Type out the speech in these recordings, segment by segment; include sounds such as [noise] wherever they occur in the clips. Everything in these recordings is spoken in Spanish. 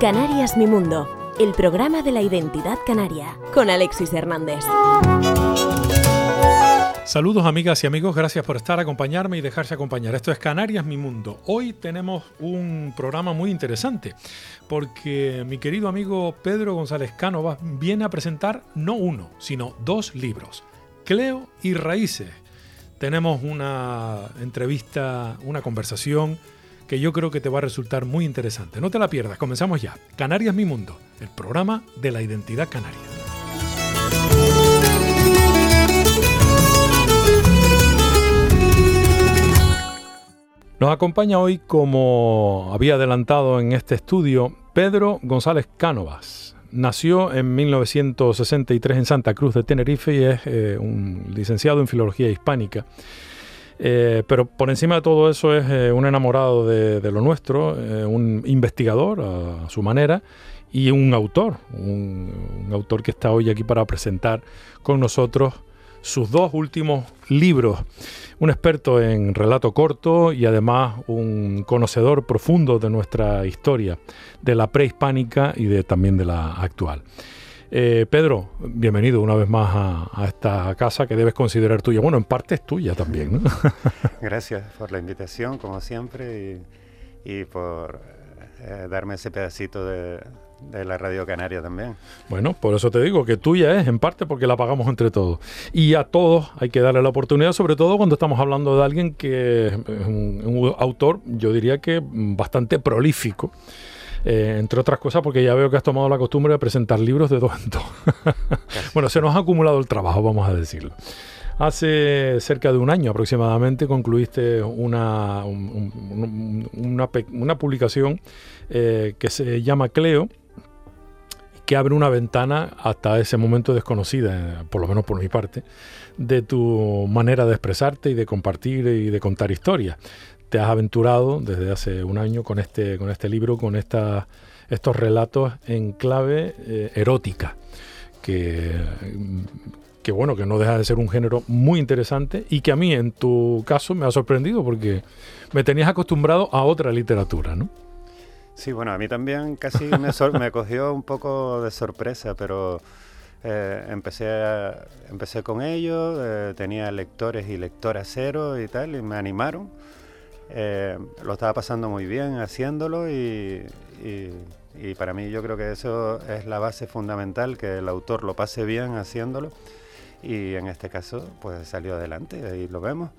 Canarias Mi Mundo, el programa de la identidad canaria, con Alexis Hernández. Saludos amigas y amigos, gracias por estar, acompañarme y dejarse acompañar. Esto es Canarias Mi Mundo. Hoy tenemos un programa muy interesante porque mi querido amigo Pedro González Cánovas viene a presentar no uno, sino dos libros, Cleo y Raíces. Tenemos una entrevista, una conversación que yo creo que te va a resultar muy interesante. No te la pierdas, comenzamos ya. Canarias Mi Mundo, el programa de la identidad canaria. Nos acompaña hoy, como había adelantado en este estudio, Pedro González Cánovas. Nació en 1963 en Santa Cruz de Tenerife y es eh, un licenciado en Filología Hispánica. Eh, pero por encima de todo eso es eh, un enamorado de, lo nuestro, un investigador a, su manera y un autor, un, autor que está hoy aquí para presentar con nosotros sus dos últimos libros. Un experto en relato corto y además un conocedor profundo de nuestra historia, de la prehispánica y de, también de la actual. Eh, Pedro, bienvenido una vez más a, esta casa que debes considerar tuya. Bueno, en parte es tuya también. [laughs] Gracias por la invitación, como siempre, y, por eh, darme ese pedacito de, la Radio Canaria también. Bueno, por eso te digo que tuya es en parte porque la pagamos entre todos. Y a todos hay que darle la oportunidad, sobre todo cuando estamos hablando de alguien que es un autor, yo diría que bastante prolífico. Eh, entre otras cosas porque ya veo que has tomado la costumbre de presentar libros de dos en dos. [laughs] bueno, se nos ha acumulado el trabajo, vamos a decirlo. Hace cerca de un año aproximadamente concluiste una, una, publicación eh, que se llama Cleo, que abre una ventana hasta ese momento desconocida, por lo menos por mi parte, de tu manera de expresarte y de compartir y de contar historias te has aventurado desde hace un año con este, con este libro, con esta, estos relatos en clave eh, erótica, que, que bueno, que no deja de ser un género muy interesante y que a mí en tu caso me ha sorprendido porque me tenías acostumbrado a otra literatura, ¿no? Sí, bueno, a mí también casi me, cogió un poco de sorpresa, pero eh, empecé, empecé con ello, eh, tenía lectores y lectoras cero y tal, y me animaron. Eh, lo estaba pasando muy bien haciéndolo y, para mí yo creo que eso es la base fundamental, que el autor lo pase bien haciéndolo y en este caso pues salió adelante, ahí lo vemos.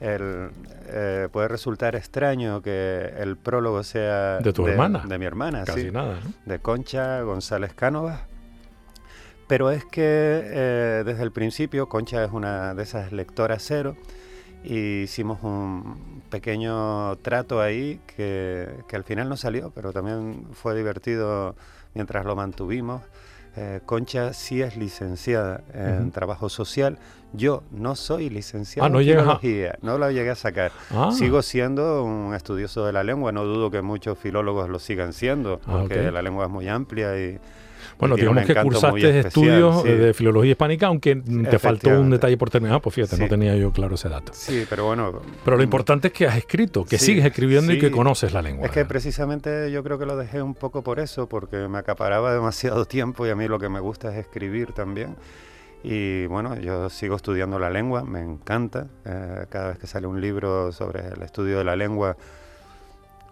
Eh, puede resultar extraño que el prólogo sea de tu hermana, de mi hermana, Casi nada, de Concha González Cánovas. Pero es que eh, desde el principio Concha es una de esas lectoras cero y hicimos un pequeño trato ahí que, al final no salió, pero también fue divertido mientras lo mantuvimos. Eh, Concha sí es licenciada en trabajo social. Yo no soy licenciado ah, no en filología, no lo llegué a sacar. Ah. Sigo siendo un estudioso de la lengua, no dudo que muchos filólogos lo sigan siendo, ah, porque la lengua es muy amplia y, bueno, digamos que cursaste estudios de filología hispánica, aunque te faltó un detalle por terminar, pues fíjate, no tenía yo claro ese dato. Sí, pero bueno. Pero lo importante es que has escrito, que sigues escribiendo y que conoces la lengua. Es que precisamente yo creo que lo dejé un poco por eso, porque me acaparaba [laughs] demasiado tiempo y a mí lo que me gusta es escribir también. Y bueno, yo sigo estudiando la lengua, me encanta. Eh, cada vez que sale un libro sobre el estudio de la lengua,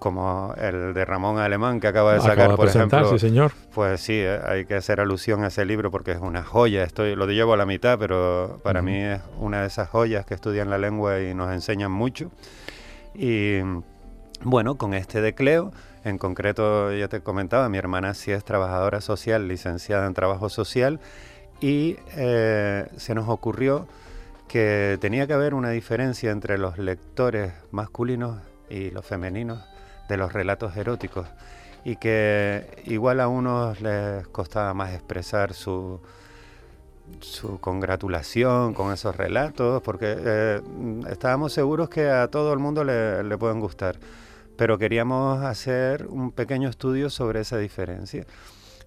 como el de Ramón Alemán que acaba de sacar, por ejemplo. señor. Pues sí, eh, hay que hacer alusión a ese libro porque es una joya. Estoy, lo llevo a la mitad, pero para mí es una de esas joyas que estudian la lengua y nos enseñan mucho. Y bueno, con este de Cleo, en concreto ya te comentaba, mi hermana sí es trabajadora social, licenciada en trabajo social, y eh, se nos ocurrió que tenía que haber una diferencia entre los lectores masculinos y los femeninos de los relatos eróticos y que igual a unos les costaba más expresar su, su congratulación con esos relatos, porque eh, estábamos seguros que a todo el mundo le, le, pueden gustar, pero queríamos hacer un pequeño estudio sobre esa diferencia.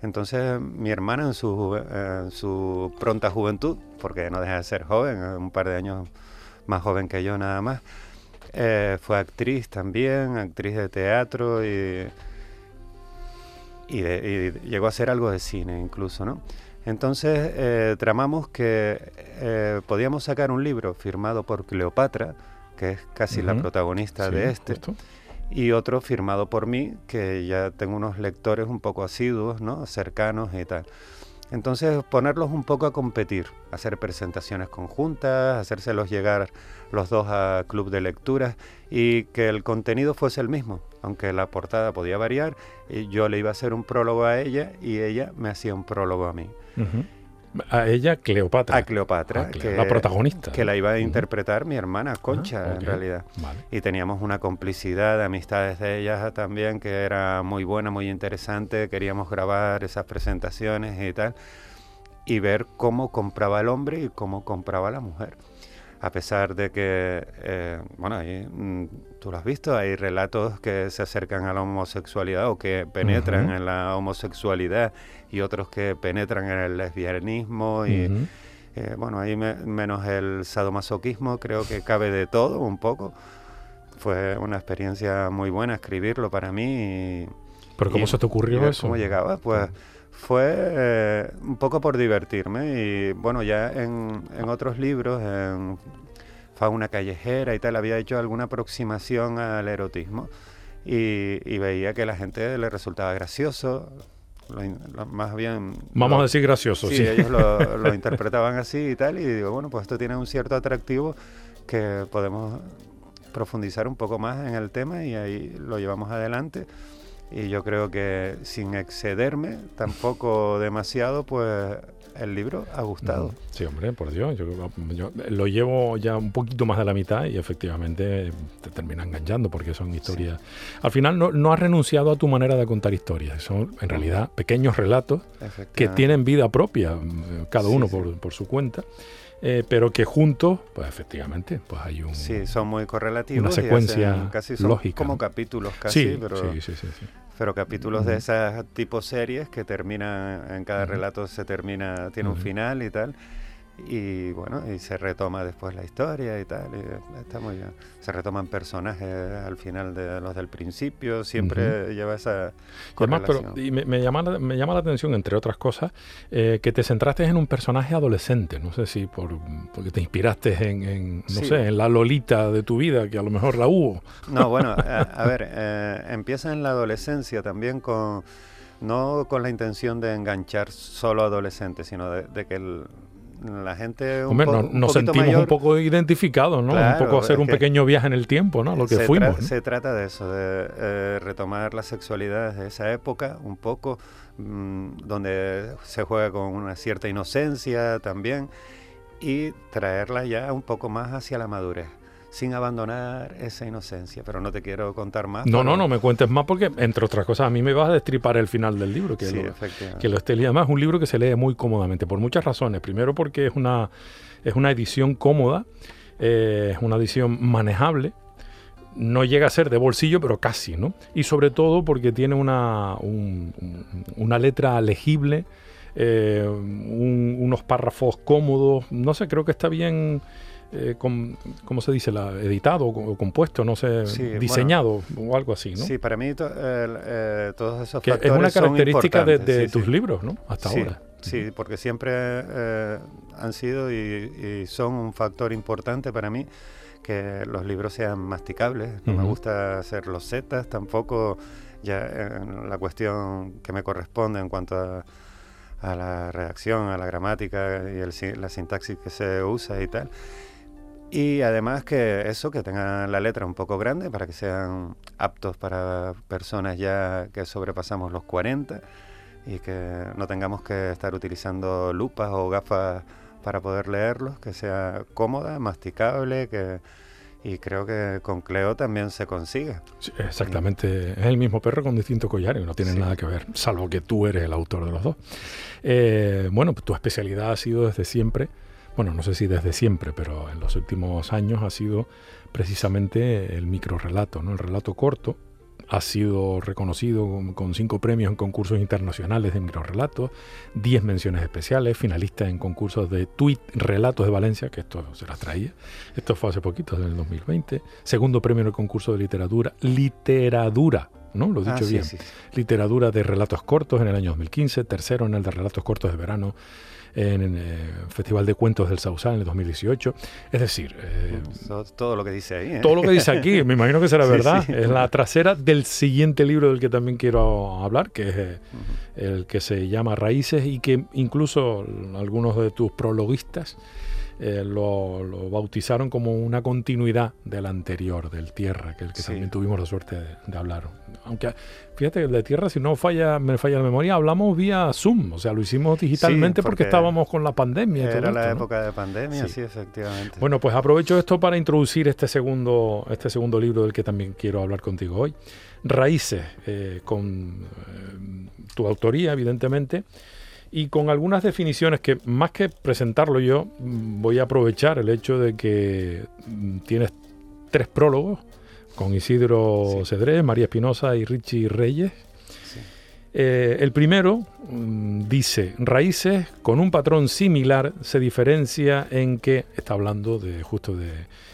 Entonces mi hermana en su, en su pronta juventud, porque no deja de ser joven, un par de años más joven que yo nada más, eh, fue actriz también, actriz de teatro y, y, llegó a hacer algo de cine incluso, ¿no? Entonces eh, tramamos que eh, podíamos sacar un libro firmado por Cleopatra, que es casi la protagonista de este, y otro firmado por mí, que ya tengo unos lectores un poco asiduos, ¿no? cercanos y tal. Entonces ponerlos un poco a competir, hacer presentaciones conjuntas, hacérselos llegar los dos a club de lecturas y que el contenido fuese el mismo, aunque la portada podía variar, y yo le iba a hacer un prólogo a ella y ella me hacía un prólogo a mí. A ella, Cleopatra. A Cleopatra, que, la protagonista. Que la iba a interpretar mi hermana Concha, ah, en realidad. Y teníamos una complicidad de amistades de ella también, que era muy buena, muy interesante. Queríamos grabar esas presentaciones y tal. Y ver cómo compraba el hombre y cómo compraba la mujer a pesar de que, eh, bueno, ahí, mm, tú lo has visto, hay relatos que se acercan a la homosexualidad o que penetran en la homosexualidad y otros que penetran en el lesbianismo y, eh, bueno, ahí menos el sadomasoquismo, creo que cabe de todo un poco. Fue una experiencia muy buena escribirlo para mí. ¿Pero cómo se te ocurrió eso? ¿Cómo llegaba? Pues fue eh, un poco por divertirme y bueno, ya en, otros libros, en Fauna Callejera y tal, había hecho alguna aproximación al erotismo y, veía que a la gente le resultaba gracioso, más bien... Vamos a decir gracioso, sí. ellos lo, [laughs] lo interpretaban así y tal y digo, bueno, pues esto tiene un cierto atractivo que podemos profundizar un poco más en el tema y ahí lo llevamos adelante y yo creo que sin excederme tampoco demasiado, pues el libro ha gustado. Sí, hombre, por Dios, yo, lo llevo ya un poquito más de la mitad y efectivamente te termina enganchando porque son historias... Al final no, no, has renunciado a tu manera de contar historias, son en realidad pequeños relatos que tienen vida propia, cada uno por, por su cuenta. Eh, pero que juntos, pues efectivamente, pues hay un... Sí, son muy correlativos. Una secuencia casi lógica. Como capítulos casi, pero... Sí, sí, sí, pero capítulos de esas tipo series que terminan, en cada relato se termina, tiene un final y tal y bueno, y se retoma después la historia y tal, y está muy bien. Se retoman personajes al final de los del principio, siempre lleva esa y me, llama, me llama la atención, entre otras cosas, eh, que te centraste en un personaje adolescente, no sé si por, porque te inspiraste en, no sé, en la Lolita de tu vida, que a lo mejor la hubo. No, bueno, [laughs] a, ver, eh, empieza en la adolescencia también con no con la intención de enganchar solo adolescentes, sino de que el, la gente un nos sentimos un poco identificados, ¿no? un poco hacer un pequeño viaje en el tiempo, ¿no? Lo que fuimos. Se trata de eso, de eh, retomar la sexualidad de esa época, un poco, mm, donde se juega con una cierta inocencia también, y traerla ya un poco más hacia la madurez sin abandonar esa inocencia. Pero no te quiero contar más. No, no, no me cuentes más porque, entre otras cosas, a mí me vas a destripar el final del libro, que, sí, lo, que lo esté Además, es un libro que se lee muy cómodamente, por muchas razones. Primero porque es una, es una edición cómoda, eh, es una edición manejable, no llega a ser de bolsillo, pero casi, ¿no? Y sobre todo porque tiene una, una letra legible, eh, unos párrafos cómodos, no sé, creo que está bien eh, ¿cómo se dice? La, editado o compuesto, no sé, diseñado o algo así, ¿no? Sí, para mí eh, todos esos factores Es una característica de, tus libros, ¿no? Hasta ahora. Sí, porque siempre eh, han sido y, son un factor importante para mí que los libros sean masticables. No me gusta hacer los zetas, tampoco ya en la cuestión que me corresponde en cuanto a, la redacción, a la gramática y el, la sintaxis que se usa y tal. Y además que eso, que tengan la letra un poco grande para que sean aptos para personas ya que sobrepasamos los 40 y que no tengamos que estar utilizando lupas o gafas para poder leerlos, que sea cómoda, masticable, que y creo que con Cleo también se consigue. exactamente, es el mismo perro con distintos collares, no tiene nada que ver, salvo que tú eres el autor de los dos. Eh, bueno, tu especialidad ha sido desde siempre bueno, no sé si desde siempre, pero en los últimos años ha sido precisamente el microrelato, ¿no? el relato corto, ha sido reconocido con, cinco premios en concursos internacionales de microrelatos, diez menciones especiales, finalista en concursos de tweet relatos de Valencia, que esto se las traía. Esto fue hace poquito, en el 2020. Segundo premio en el concurso de literatura, literatura ¿no? Lo he dicho ah, bien. Literatura de relatos cortos en el año 2015, tercero en el de relatos cortos de verano en el eh, Festival de Cuentos del Sausal en el 2018. Es decir... Eh, todo lo que dice ahí. ¿eh? Todo lo que dice aquí, me imagino que será [laughs] verdad. Es la trasera del siguiente libro del que también quiero hablar, que es el que se llama Raíces y que incluso algunos de tus prologuistas eh, lo, bautizaron como una continuidad del anterior, del Tierra, que el que también tuvimos la suerte de, hablar. Aunque fíjate que el de Tierra, si no falla, me falla la memoria, hablamos vía Zoom, o sea, lo hicimos digitalmente porque, estábamos con la pandemia. Era la época de pandemia, sí. efectivamente. Bueno, pues aprovecho esto para introducir este segundo, este segundo libro del que también quiero hablar contigo hoy. Raíces, eh, con eh, tu autoría, evidentemente y con algunas definiciones que más que presentarlo yo, voy a aprovechar el hecho de que mm, tienes tres prólogos con Isidro Cedrés, María Espinosa y Richie Reyes. Eh, el primero mm, dice, raíces con un patrón similar se diferencia en que, está hablando de justo de,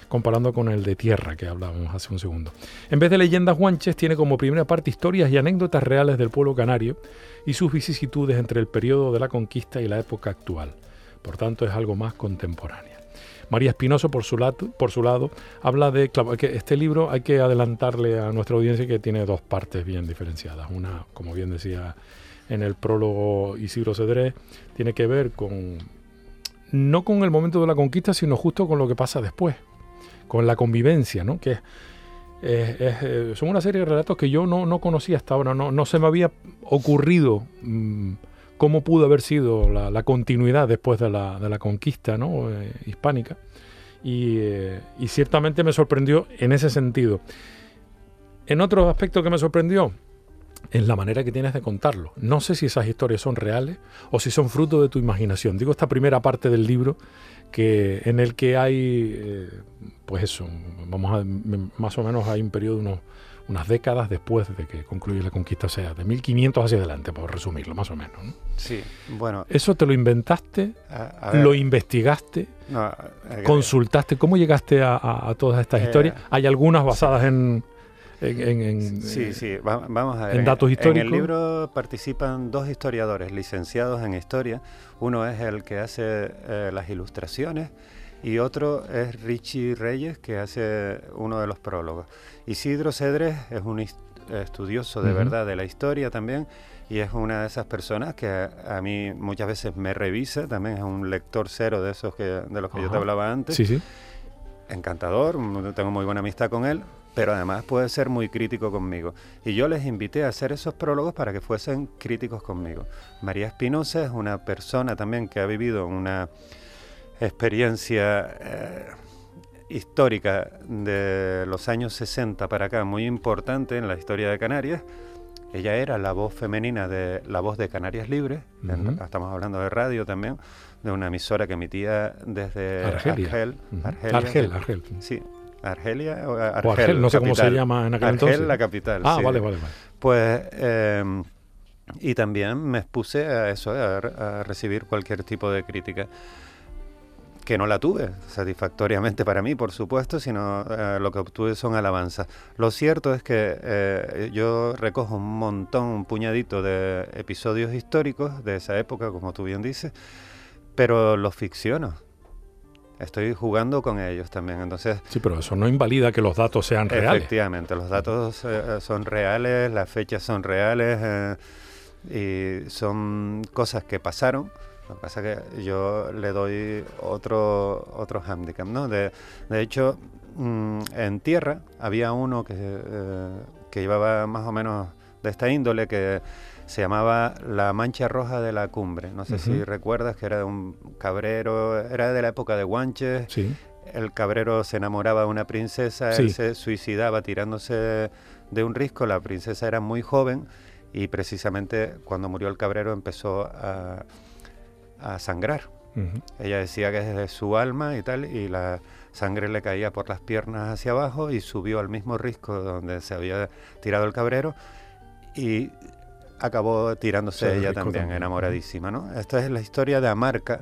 comparando con el de tierra que hablábamos hace un segundo. En vez de leyendas guanches, tiene como primera parte historias y anécdotas reales del pueblo canario y sus vicisitudes entre el periodo de la conquista y la época actual. Por tanto, es algo más contemporáneo. María Espinoso, por su, lado, habla de que este libro hay que adelantarle a nuestra audiencia que tiene dos partes bien diferenciadas. Una, como bien decía en el prólogo Isidro Cedré, tiene que ver con no con el momento de la conquista, sino justo con lo que pasa después, con la convivencia, ¿no? Que eh, son una serie de relatos que yo no, conocía hasta ahora, no, no, se me había ocurrido mm, cómo pudo haber sido la, continuidad después de la, de la conquista. Eh, hispánica. Y, eh, y, ciertamente me sorprendió en ese sentido. En otro aspecto que me sorprendió, en la manera que tienes de contarlo. No sé si esas historias son reales o si son fruto de tu imaginación. Digo esta primera parte del libro que en el que hay, eh, pues eso, vamos a, más o menos hay un periodo de unos, unas décadas después de que concluye la conquista, o sea, de 1500 hacia adelante, por resumirlo, más o menos. Sí, bueno. ¿Eso te lo inventaste? ¿Lo investigaste? ¿Consultaste? ¿Cómo llegaste a, todas estas eh, historias? ¿Hay algunas basadas en en, sí, eh, vamos a ver. En datos históricos. En el libro participan dos historiadores licenciados en historia. Uno es el que hace eh, las ilustraciones y otro es Richie Reyes, que hace uno de los prólogos. Isidro Cedres es un estudioso de verdad de la historia también y es una de esas personas que a, mí muchas veces me revisa, también es un lector cero de esos que, de los que yo te hablaba antes. Sí, sí. Encantador, tengo muy buena amistad con él, pero además puede ser muy crítico conmigo. Y yo les invité a hacer esos prólogos para que fuesen críticos conmigo. María Espinosa es una persona también que ha vivido una experiencia eh, histórica de los años 60 para acá muy importante en la historia de Canarias. Ella era la voz femenina de la voz de Canarias Libres, estamos hablando de radio también, de una emisora que emitía desde Argel, Argel, Argel, Sí, Argelia o Argel, no sé cómo se llama en aquel Argel, la capital. Ah, vale, vale, vale. Pues, em, y también me expuse a eso, a, recibir cualquier tipo de crítica que no la tuve satisfactoriamente para mí, por supuesto, sino eh, lo que obtuve son alabanzas. Lo cierto es que eh, yo recojo un montón, un puñadito de episodios históricos de esa época, como tú bien dices, pero los ficciono estoy jugando con ellos también. Entonces, sí, pero eso no invalida que los datos sean reales. Efectivamente, los datos eh, son reales, las fechas son reales eh, y son cosas que pasaron. Lo que pasa es que yo le doy otro, otro handicap, ¿no? De, de hecho, mm, en tierra había uno que, eh, que llevaba más o menos de esta índole que se llamaba La Mancha Roja de la Cumbre. No sé si recuerdas que era de un cabrero, era de la época de Guanches. Sí. El cabrero se enamoraba de una princesa, él se suicidaba tirándose de un risco. La princesa era muy joven y precisamente cuando murió el cabrero empezó a, sangrar Ella decía que es de su alma y tal, y la sangre le caía por las piernas hacia abajo y subió al mismo risco donde se había tirado el cabrero y acabó tirándose ella también, enamoradísima. ¿no? Esta es la historia de Amarca,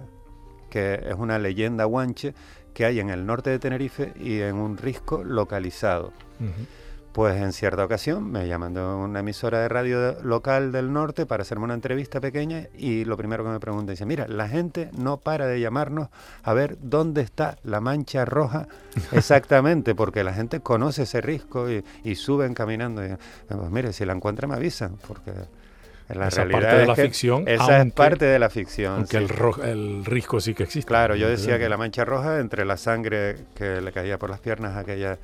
que es una leyenda guanche que hay en el norte de Tenerife y en un risco localizado. Pues en cierta ocasión me llaman de una emisora de radio local del norte para hacerme una entrevista pequeña y lo primero que me preguntan dice, mira, la gente no para de llamarnos a ver dónde está la mancha roja [laughs] exactamente, porque la gente conoce ese risco y, suben caminando. Y, pues mire, si la encuentra me avisan, porque... La esa realidad parte de la ficción. Esa es parte de la ficción. Aunque el, el risco sí que existe. Claro, yo decía que la mancha roja, entre la sangre que le caía por las piernas a aquella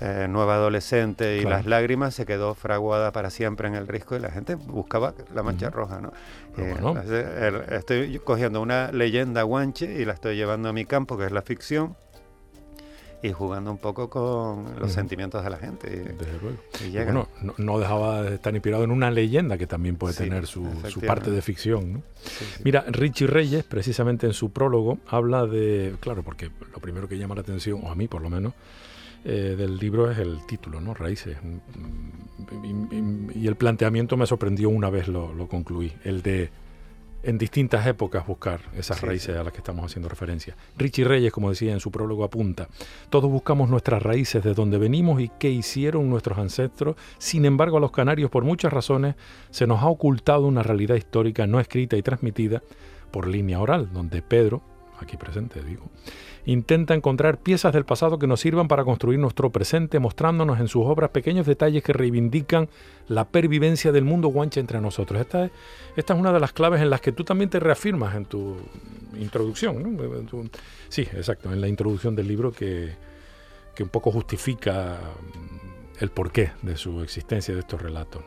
eh, nueva adolescente y las lágrimas se quedó fraguada para siempre en el risco y la gente buscaba la mancha roja, ¿no? Eh, estoy cogiendo una leyenda guanche y la estoy llevando a mi campo, que es la ficción, y jugando un poco con los sentimientos de la gente. Desde luego. no, dejaba de estar inspirado en una leyenda que también puede tener su, parte de ficción. Mira, Richie Reyes, precisamente en su prólogo, habla de, claro, porque lo primero que llama la atención, o a mí por lo menos, eh, del libro es el título, ¿no? Raíces. Y, el planteamiento me sorprendió una vez lo, concluí, el de en distintas épocas buscar esas raíces a las que estamos haciendo referencia. Richie Reyes, como decía en su prólogo, apunta, todos buscamos nuestras raíces de donde venimos y qué hicieron nuestros ancestros, sin embargo a los canarios por muchas razones se nos ha ocultado una realidad histórica no escrita y transmitida por línea oral, donde Pedro, aquí presente digo, intenta encontrar piezas del pasado que nos sirvan para construir nuestro presente, mostrándonos en sus obras pequeños detalles que reivindican la pervivencia del mundo guanche entre nosotros. Esta es, una de las claves en las que tú también te reafirmas en tu introducción. sí, exacto, en la introducción del libro que, que un poco justifica el porqué de su existencia de estos relatos.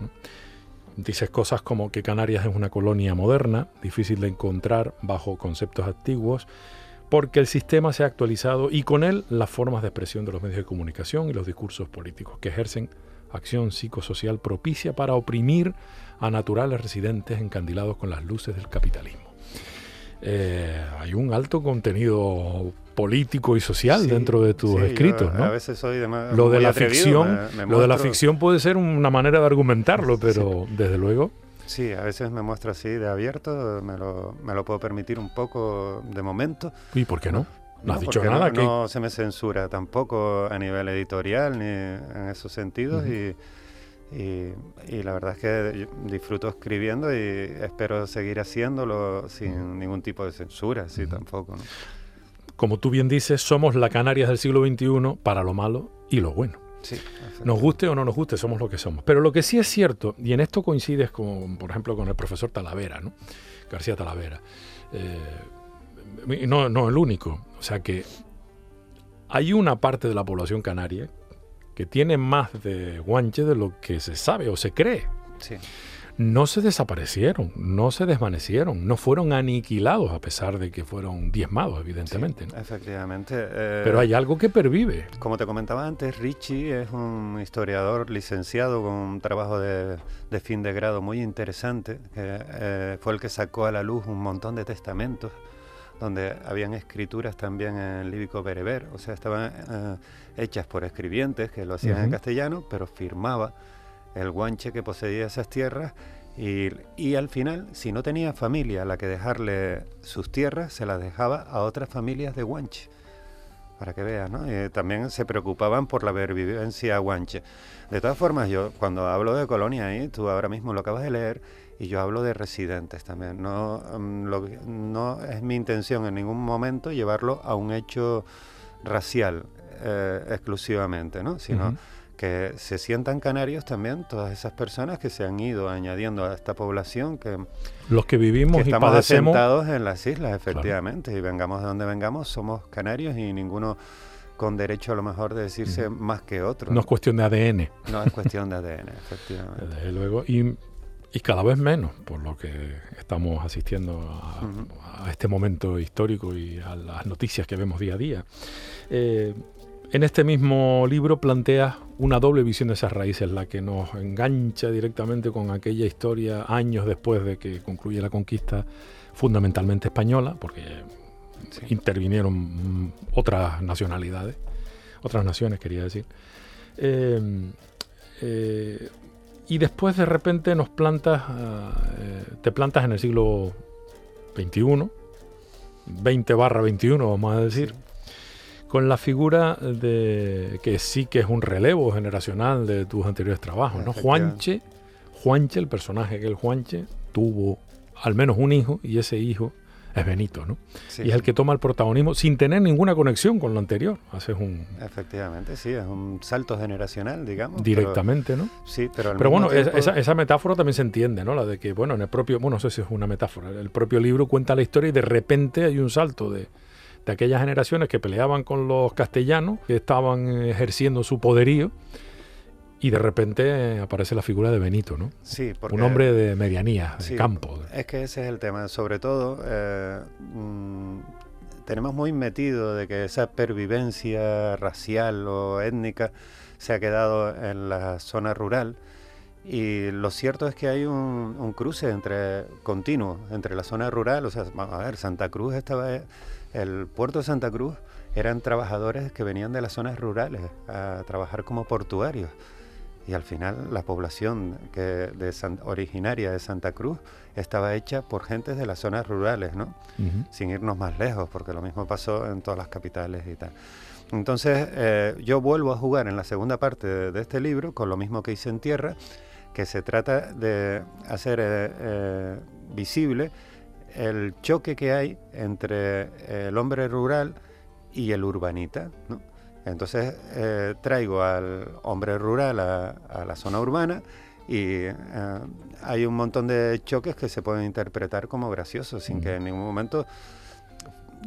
Dices cosas como que Canarias es una colonia moderna, difícil de encontrar bajo conceptos antiguos, porque el sistema se ha actualizado y con él las formas de expresión de los medios de comunicación y los discursos políticos que ejercen acción psicosocial propicia para oprimir a naturales residentes encandilados con las luces del capitalismo. Eh, hay un alto contenido político y social dentro de tus escritos, ¿no? A veces soy lo de la ficción, lo de la ficción puede ser una manera de argumentarlo, pero desde luego Sí, a veces me muestro así de abierto, me lo, me lo puedo permitir un poco de momento. ¿Y por qué no? No, has dicho nada. No, no, se me censura tampoco a nivel editorial ni en esos sentidos y, y, la verdad es que disfruto escribiendo y espero seguir haciéndolo sin ningún tipo de censura, sí, tampoco. Como tú bien dices, somos la Canarias del siglo XXI para lo malo y lo bueno nos guste o no nos guste, somos lo que somos. Pero lo que sí es cierto, y en esto coincides con, por ejemplo, con el profesor Talavera, ¿no? García Talavera. Eh, no, no el único. O sea que hay una parte de la población canaria que tiene más de guanche de lo que se sabe o se cree. Sí no se desaparecieron, no se desvanecieron, no fueron aniquilados a pesar de que fueron diezmados, evidentemente. Efectivamente. Eh, Pero hay algo que pervive. Como te comentaba antes, Richie es un historiador licenciado con un trabajo de, fin de grado muy interesante, que eh, fue el que sacó a la luz un montón de testamentos donde habían escrituras también en líbico bereber, o sea, estaban eh, hechas por escribientes que lo hacían en castellano, pero firmaba el guanche que poseía esas tierras y, al final, si no tenía familia a la que dejarle sus tierras, se las dejaba a otras familias de guanche. Para que veas, ¿no? también se preocupaban por la pervivencia guanche. De todas formas, yo cuando hablo de colonia ahí, tú ahora mismo lo acabas de leer, y yo hablo de residentes también. No, mm, no es mi intención en ningún momento llevarlo a un hecho racial eh, exclusivamente, ¿no? Sino que se sientan canarios también todas esas personas que se han ido añadiendo a esta población que los que vivimos estamos asentados en las islas efectivamente y vengamos de donde vengamos somos canarios y ninguno con derecho a lo mejor de decirse más que otro. No es cuestión de ADN. No es cuestión de ADN, [laughs] efectivamente. Desde luego. Y, y, cada vez menos, por lo que estamos asistiendo a, este momento histórico y a las noticias que vemos día a día. Eh, en este mismo libro plantea una doble visión de esas raíces, la que nos engancha directamente con aquella historia años después de que concluye la conquista fundamentalmente española, porque intervinieron mm, otras nacionalidades, otras naciones, quería decir. Em, eh, y después de repente nos plantas, ah, eh, te plantas en el siglo XXI, 20 barra 21, vamos a decir, con la figura de que sí que es un relevo generacional de tus anteriores trabajos, ¿no? Juanche, Juanche, el personaje que el Juanche tuvo al menos un hijo y ese hijo es Benito, ¿no? Y es el que toma el protagonismo sin tener ninguna conexión con lo anterior. Haces un... Efectivamente, sí, es un salto generacional, digamos. Directamente, ¿no? Sí, pero... pero bueno, esa, esa, metáfora también se entiende, ¿no? La de que, bueno, en el propio, bueno, no sé si es una metáfora, el propio libro cuenta la historia y de repente hay un salto de, de aquellas generaciones que peleaban con los castellanos, que estaban ejerciendo su poderío y de repente aparece la figura de Benito, ¿no? Sí, porque, un hombre de medianía, de campo. Es que ese es el tema. Sobre todo, eh, mm, tenemos muy metido de que esa pervivencia racial o étnica se ha quedado en la zona rural. Y lo cierto es que hay un, cruce entre continuo entre la zona rural, o sea, vamos a ver, Santa Cruz estaba, el puerto de Santa Cruz eran trabajadores que venían de las zonas rurales a trabajar como portuarios y al final la población que de originaria de Santa Cruz estaba hecha por gentes de las zonas rurales, ¿no? Sin irnos más lejos, porque lo mismo pasó en todas las capitales y tal. Entonces eh, yo vuelvo a jugar en la segunda parte de, este libro con lo mismo que hice en Tierra, que se trata de hacer eh, eh, visible el choque que hay entre el hombre rural y el urbanita. Entonces eh, traigo al hombre rural a, la zona urbana y eh, hay un montón de choques que se pueden interpretar como graciosos sin que en ningún momento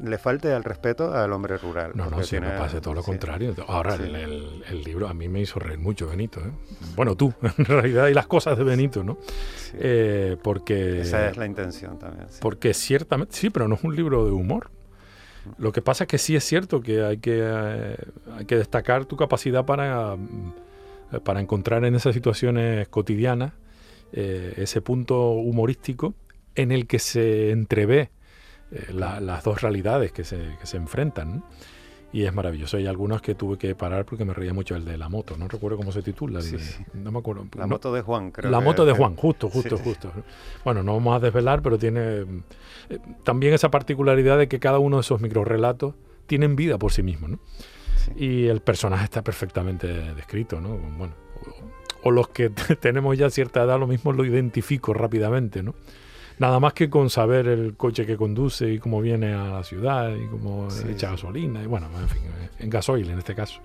le falte el respeto al hombre rural. No, no, si no pase todo lo contrario. Ahora, el, libro a mí me hizo reír mucho, Benito. ¿eh? Bueno, tú, [laughs] en realidad, y las cosas de Benito, ¿no? porque... Esa es la intención también. Porque ciertamente, sí, pero no es un libro de humor. Lo que pasa es que sí es cierto que hay que, eh, hay que destacar tu capacidad para, mm, para encontrar en esas situaciones cotidianas eh, ese punto humorístico en el que se entrevé eh, las dos realidades que se, que se enfrentan y es maravilloso. Hay algunos que tuve que parar porque me reía mucho el de la moto. No recuerdo cómo se titula. No me acuerdo. La moto de Juan, creo. La moto de Juan, justo, justo, justo. Bueno, no vamos a desvelar, pero tiene eh, también esa particularidad de que cada uno de esos microrelatos tienen vida por sí mismos, ¿no? Y el personaje está perfectamente descrito, ¿no? Bueno, o, o los que [laughs] tenemos ya cierta edad, lo mismo lo identifico rápidamente, ¿no? Nada más que con saber el coche que conduce y cómo viene a la ciudad y cómo echa gasolina y bueno, en fin, en gasoil en este caso.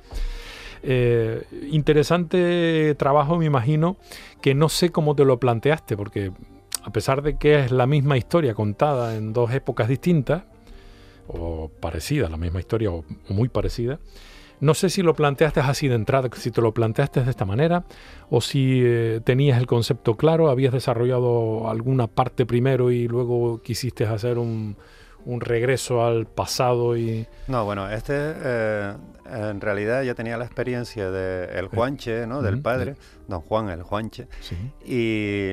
Eh, interesante trabajo, me imagino, que no sé cómo te lo planteaste, porque a pesar de que es la misma historia contada en dos épocas distintas, o parecida, la misma historia o muy parecida, no sé si lo planteaste así de entrada, si te lo planteaste de esta manera, o si eh, tenías el concepto claro, habías desarrollado alguna parte primero y luego quisiste hacer un, regreso al pasado y... No, bueno, este eh, en realidad ya tenía la experiencia del el Juanche, ¿no? Del padre, don Juan el Juanche. Y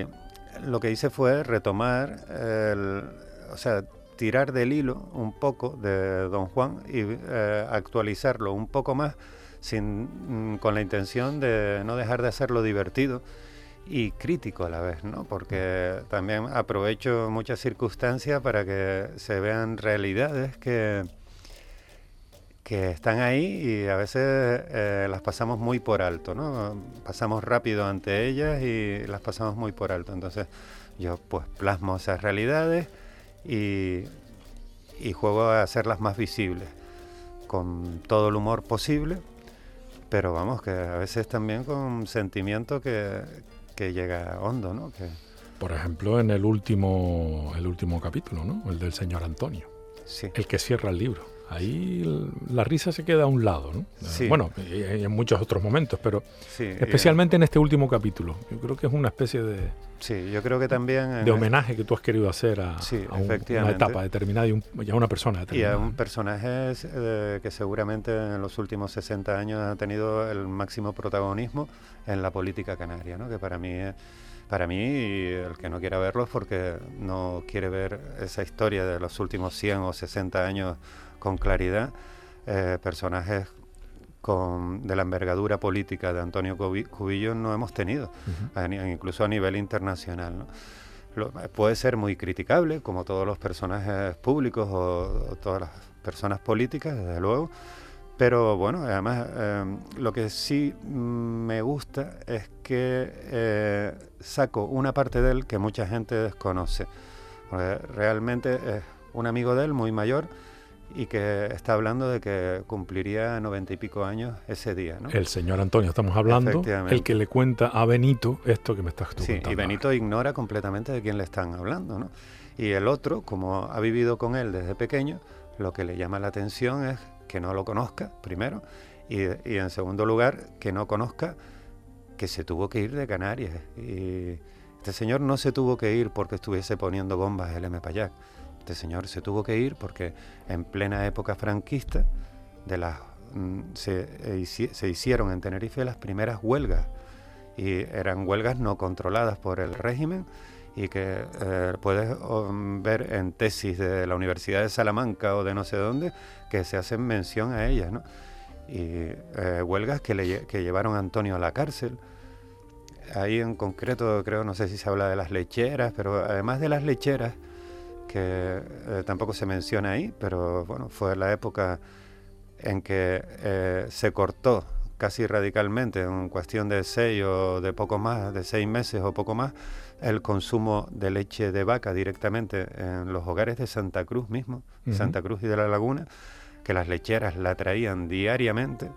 lo que hice fue retomar el... O sea, tirar del hilo un poco de Don Juan y eh, actualizarlo un poco más sin, mm, con la intención de no dejar de hacerlo divertido y crítico a la vez, ¿no? Porque también aprovecho muchas circunstancias para que se vean realidades que, que están ahí y a veces eh, las pasamos muy por alto, ¿no? Pasamos rápido ante ellas y las pasamos muy por alto. Entonces yo pues plasmo esas realidades y, juego a hacerlas más visibles, con todo el humor posible, pero vamos, que a veces también con sentimiento que, que llega hondo, ¿no? Que... Por ejemplo, en el último, el último capítulo, ¿no? El del señor Antonio. Sí. El que cierra el libro ahí la risa se queda a un lado, ¿no? Bueno, y en muchos otros momentos, pero especialmente en este último capítulo. Yo creo que es una especie de... Sí, yo creo que también... De homenaje que tú has querido hacer a, una etapa determinada y, a una persona determinada. Y a un personaje eh, que seguramente en los últimos 60 años ha tenido el máximo protagonismo en la política canaria, ¿no? Que para mí es para mí, el que no quiera verlo es porque no quiere ver esa historia de los últimos 100 o 60 años con claridad. Eh, personajes con, de la envergadura política de Antonio Cubillo no hemos tenido, incluso a nivel internacional. puede ser muy criticable, como todos los personajes públicos o todas las personas políticas, desde luego, pero bueno, además em, lo que sí me gusta es que eh, saco una parte de él que mucha gente desconoce. realmente es un amigo de él muy mayor y que está hablando de que cumpliría noventa y pico años ese día. ¿no? El señor Antonio, estamos hablando, el que le cuenta a Benito esto que me estás tú Sí, y Benito ignora completamente de quién le están hablando. ¿no? Y el otro, como ha vivido con él desde pequeño, lo que le llama la atención es que no lo conozca, primero, y, en segundo lugar, que no conozca que se tuvo que ir de Canarias. Y este señor no se tuvo que ir porque estuviese poniendo bombas el M. Payac. Este señor se tuvo que ir porque en plena época franquista de las, mm, se, se hicieron en Tenerife las primeras huelgas. Y eran huelgas no controladas por el régimen y que eh, puedes um, ver en tesis de la Universidad de Salamanca o de no sé dónde que se hacen mención a ellas, ¿no? Y eh, huelgas que, le, que llevaron a Antonio a la cárcel. Ahí en concreto creo, no sé si se habla de las lecheras, pero además de las lecheras, que eh, tampoco se menciona ahí, pero bueno, fue la época en que se cortó casi radicalmente, en cuestión de seis o de poco más, de seis meses o poco más, el consumo de leche de vaca directamente en los hogares de Santa Cruz mismo, Santa Cruz y de la Laguna, que las lecheras la traían diariamente,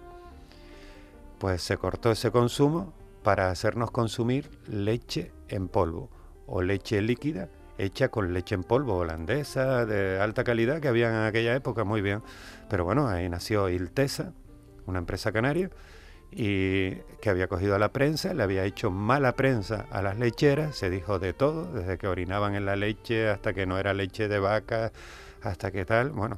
pues se cortó ese consumo para hacernos consumir leche en polvo o leche líquida hecha con leche en polvo holandesa de alta calidad que había en aquella época, muy bien. Pero bueno, ahí nació Iltesa, una empresa canaria, y que había cogido a la prensa, le había hecho mala prensa a las lecheras, se dijo de todo, desde que orinaban en la leche hasta que no era leche de vaca, hasta que tal, bueno,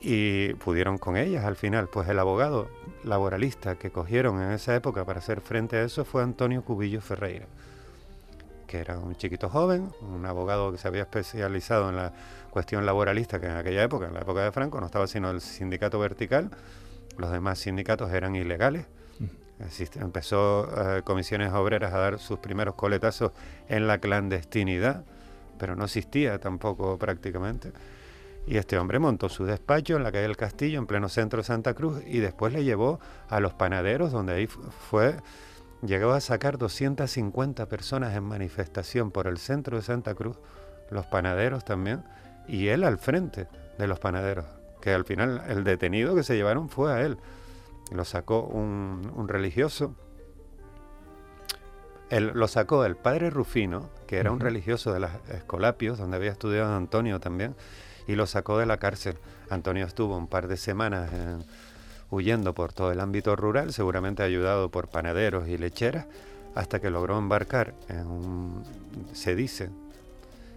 y pudieron con ellas al final, pues el abogado laboralista que cogieron en esa época para hacer frente a eso fue Antonio Cubillo Ferreira, que era un chiquito joven, un abogado que se había especializado en la cuestión laboralista, que en aquella época, en la época de Franco, no estaba sino el sindicato vertical, los demás sindicatos eran ilegales, empezó eh, comisiones obreras a dar sus primeros coletazos en la clandestinidad, pero no existía tampoco prácticamente. Y este hombre montó su despacho en la calle del Castillo, en pleno centro de Santa Cruz, y después le llevó a los panaderos, donde ahí fue, llegó a sacar 250 personas en manifestación por el centro de Santa Cruz, los panaderos también, y él al frente de los panaderos, que al final el detenido que se llevaron fue a él lo sacó un, religioso. lo sacó el padre Rufino, que era un religioso de las Escolapios, donde había estudiado Antonio también, y lo sacó de la cárcel. Antonio estuvo un par de semanas huyendo por todo el ámbito rural, seguramente ayudado por panaderos y lecheras, hasta que logró embarcar en un, se dice,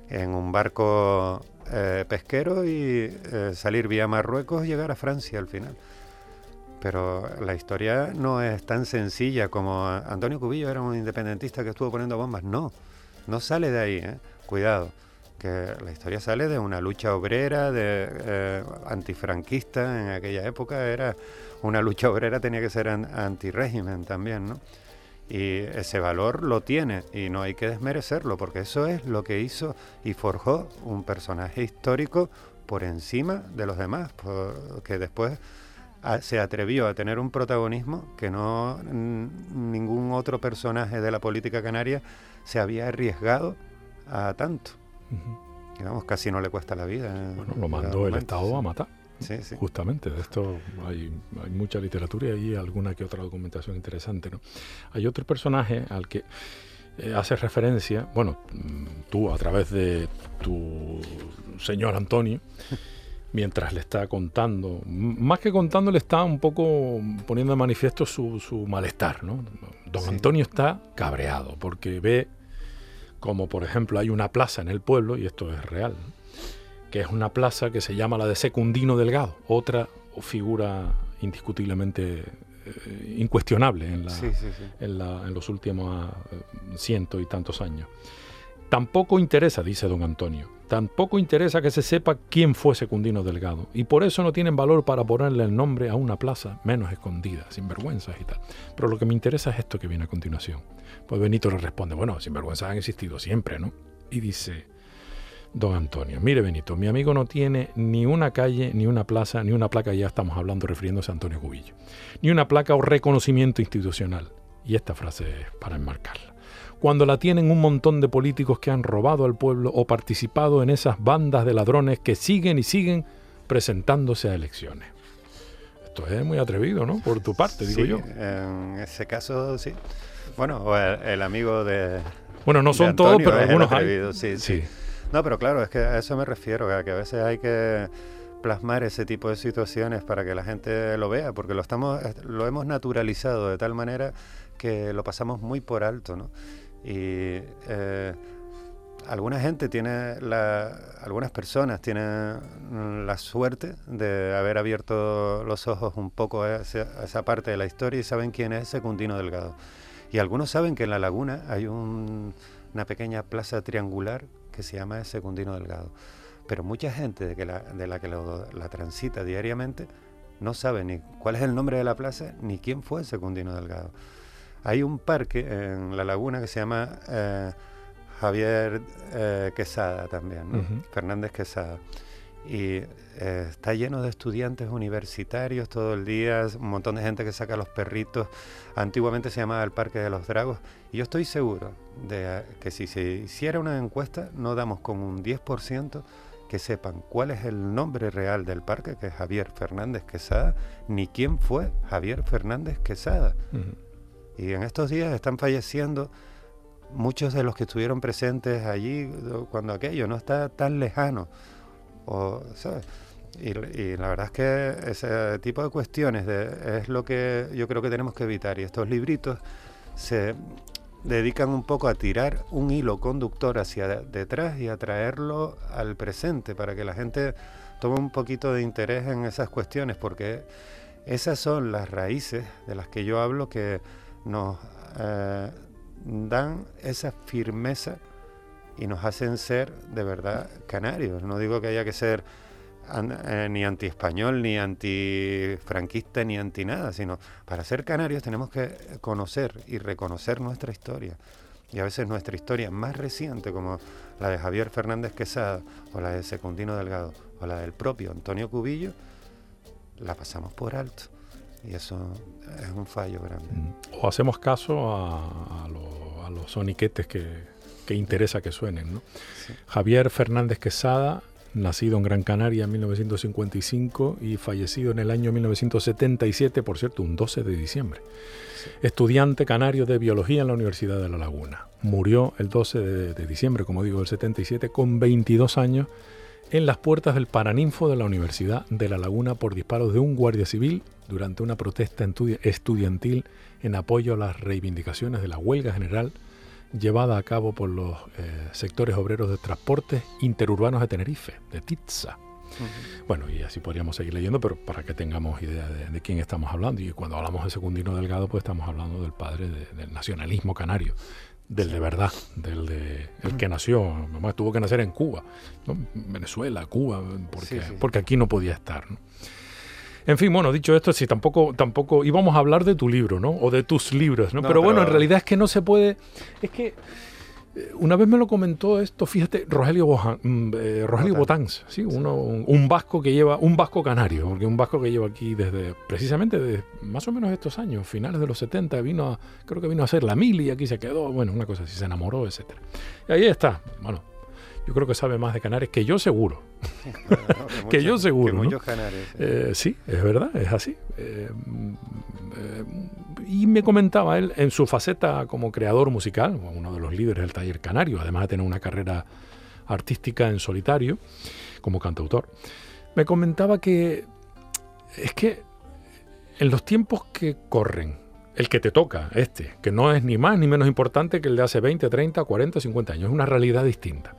en un barco eh, pesquero y eh, salir vía Marruecos y llegar a Francia al final. Pero la historia no es tan sencilla como Antonio Cubillo era un independentista que estuvo poniendo bombas. No, no sale de ahí, ¿eh? cuidado. Que la historia sale de una lucha obrera, de eh, antifranquista en aquella época. Era una lucha obrera, tenía que ser antirégimen también, ¿no? Y ese valor lo tiene y no hay que desmerecerlo, porque eso es lo que hizo y forjó un personaje histórico por encima de los demás, que después se atrevió a tener un protagonismo que no ningún otro personaje de la política canaria se había arriesgado a tanto. Digamos, casi no le cuesta la vida. Bueno, lo mandó el Estado a matar. Sí, sí. Justamente, de esto hay, hay, mucha literatura y alguna que otra documentación interesante. ¿no? Hay otro personaje al que eh, hace referencia, bueno, tú a través de tu señor Antonio, [laughs] mientras le está contando, más que contando, le está un poco poniendo de manifiesto su, malestar. ¿no? Don Antonio está cabreado porque ve como, por ejemplo, hay una plaza en el pueblo, y esto es real, que es una plaza que se llama la de Secundino Delgado, otra figura indiscutiblemente incuestionable en, en, los últimos ciento y tantos años. Tampoco interesa, dice don Antonio, tampoco interesa que se sepa quién fue Secundino Delgado, y por eso no tienen valor para ponerle el nombre a una plaza menos escondida, sin vergüenzas y tal. Pero lo que me interesa es esto que viene a continuación. Pues Benito le responde, bueno, sin vergüenzas han existido siempre, ¿no? Y dice, don Antonio, mire Benito, mi amigo no tiene ni una calle, ni una plaza, ni una placa, ya estamos hablando refiriéndose a Antonio Cubillo, ni una placa o reconocimiento institucional. Y esta frase es para enmarcarla cuando la tienen un montón de políticos que han robado al pueblo o participado en esas bandas de ladrones que siguen y siguen presentándose a elecciones. Esto es muy atrevido, ¿no? Por tu parte, digo yo. En ese caso, sí. Bueno, el, amigo de. Bueno, no son todos, pero algunos hay. Sí, sí, No, pero claro, es que a eso me refiero, a que a veces hay que plasmar ese tipo de situaciones para que la gente lo vea, porque lo estamos, lo hemos naturalizado de tal manera que lo pasamos muy por alto, ¿no? Y eh, alguna gente tiene, la, algunas personas tienen la suerte de haber abierto los ojos un poco a esa, parte de la historia y saben quién es Secundino Delgado. Y algunos saben que en la laguna hay una pequeña plaza triangular que se llama Secundino Delgado. Pero mucha gente de, que la, de la que la transita diariamente no sabe ni cuál es el nombre de la plaza ni quién fue Secundino Delgado. Hay un parque en la laguna que se llama eh, Javier eh, Quesada también, Fernández Quesada. Y eh, está lleno de estudiantes universitarios todo el día, un montón de gente que saca los perritos. Antiguamente se llamaba el Parque de los Dragos. Y yo estoy seguro de que si se hiciera una encuesta, no damos con un 10% que sepan cuál es el nombre real del parque, que es Javier Fernández Quesada, ni quién fue Javier Fernández Quesada. Y en estos días están falleciendo muchos de los que estuvieron presentes allí cuando aquello no está tan lejano. Y, la verdad es que ese tipo de cuestiones es lo que yo creo que tenemos que evitar. Y estos libritos se dedican un poco a tirar un hilo conductor hacia detrás y a traerlo al presente para que la gente tome un poquito de interés en esas cuestiones, porque esas son las raíces de las que yo hablo que nos eh, dan esa firmeza y nos hacen ser de verdad canarios. No digo que haya que ser eh, ni anti-español, ni anti-franquista, ni anti nada, sino para ser canarios tenemos que conocer y reconocer nuestra historia. Y a veces nuestra historia más reciente, como la de Javier Fernández Quesada, o la de Secundino Delgado, o la del propio Antonio Cubillo, la pasamos por alto. Y eso es un fallo grande. Mm. O hacemos caso a, los soniquetes que, que, interesa que suenen. ¿no? Javier Fernández Quesada, nacido en Gran Canaria en 1955 y fallecido en el año 1977, por cierto, un 12 de diciembre. Estudiante canario de biología en la Universidad de La Laguna. Murió el 12 de, de diciembre, como digo, del 77, con 22 años en las puertas del Paraninfo de la Universidad de La Laguna por disparos de un guardia civil durante una protesta estudiantil en apoyo a las reivindicaciones de la huelga general llevada a cabo por los eh, sectores obreros de transportes interurbanos de Tenerife, de TITSA. Bueno, y así podríamos seguir leyendo, pero para que tengamos idea de, quién estamos hablando. Y cuando hablamos de Secundino Delgado, pues estamos hablando del padre del nacionalismo canario, del de verdad, del de el que nació, mamá tuvo que nacer en Cuba, Venezuela, Cuba, porque, porque aquí no podía estar. En fin, bueno, dicho esto, sí, tampoco, tampoco íbamos a hablar de tu libro, ¿no? O de tus libros, ¿no? pero, bueno, en realidad es que no se puede, es que eh, una vez me lo comentó esto, fíjate, Rogelio, mm, eh, Rogelio Botáns, ¿sí? Uno, un, vasco que lleva, un vasco canario, porque un vasco que lleva aquí desde, precisamente desde más o menos estos años, finales de los 70, vino a, creo que vino a hacer la mil y aquí se quedó, bueno, una cosa así, se enamoró, etcétera. Y ahí está, bueno, yo creo que sabe más de Canarias que yo seguro. [laughs] que, yo seguro. muchos canarios. Eh, sí, es verdad, es así. Eh, eh, y me comentaba él en su faceta como creador musical, uno de los líderes del taller canario, además de tener una carrera artística en solitario como cantautor, me comentaba que es que en los tiempos que corren, el que te toca, este, que no es ni más ni menos importante que el de hace 20, 30, 40, 50 años, es una realidad distinta.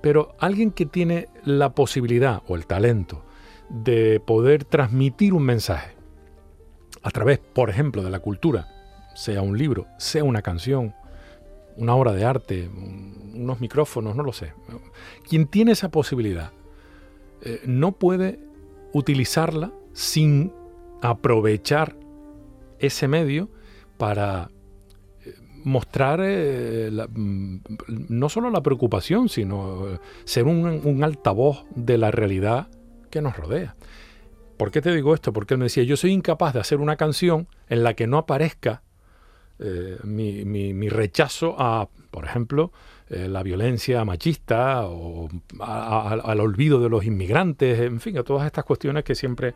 Pero alguien que tiene la posibilidad o el talento de poder transmitir un mensaje a través, por ejemplo, de la cultura, sea un libro, sea una canción, una obra de arte, unos micrófonos, no lo sé. Quien tiene esa posibilidad eh, no puede utilizarla sin aprovechar ese medio para mostrar eh, mm, no solo la preocupación, sino ser un, altavoz de la realidad que nos rodea. ¿Por qué te digo esto? Porque él me decía, yo soy incapaz de hacer una canción en la que no aparezca mi, rechazo a, por ejemplo, la violencia machista o al olvido de los inmigrantes, en fin, a todas estas cuestiones que siempre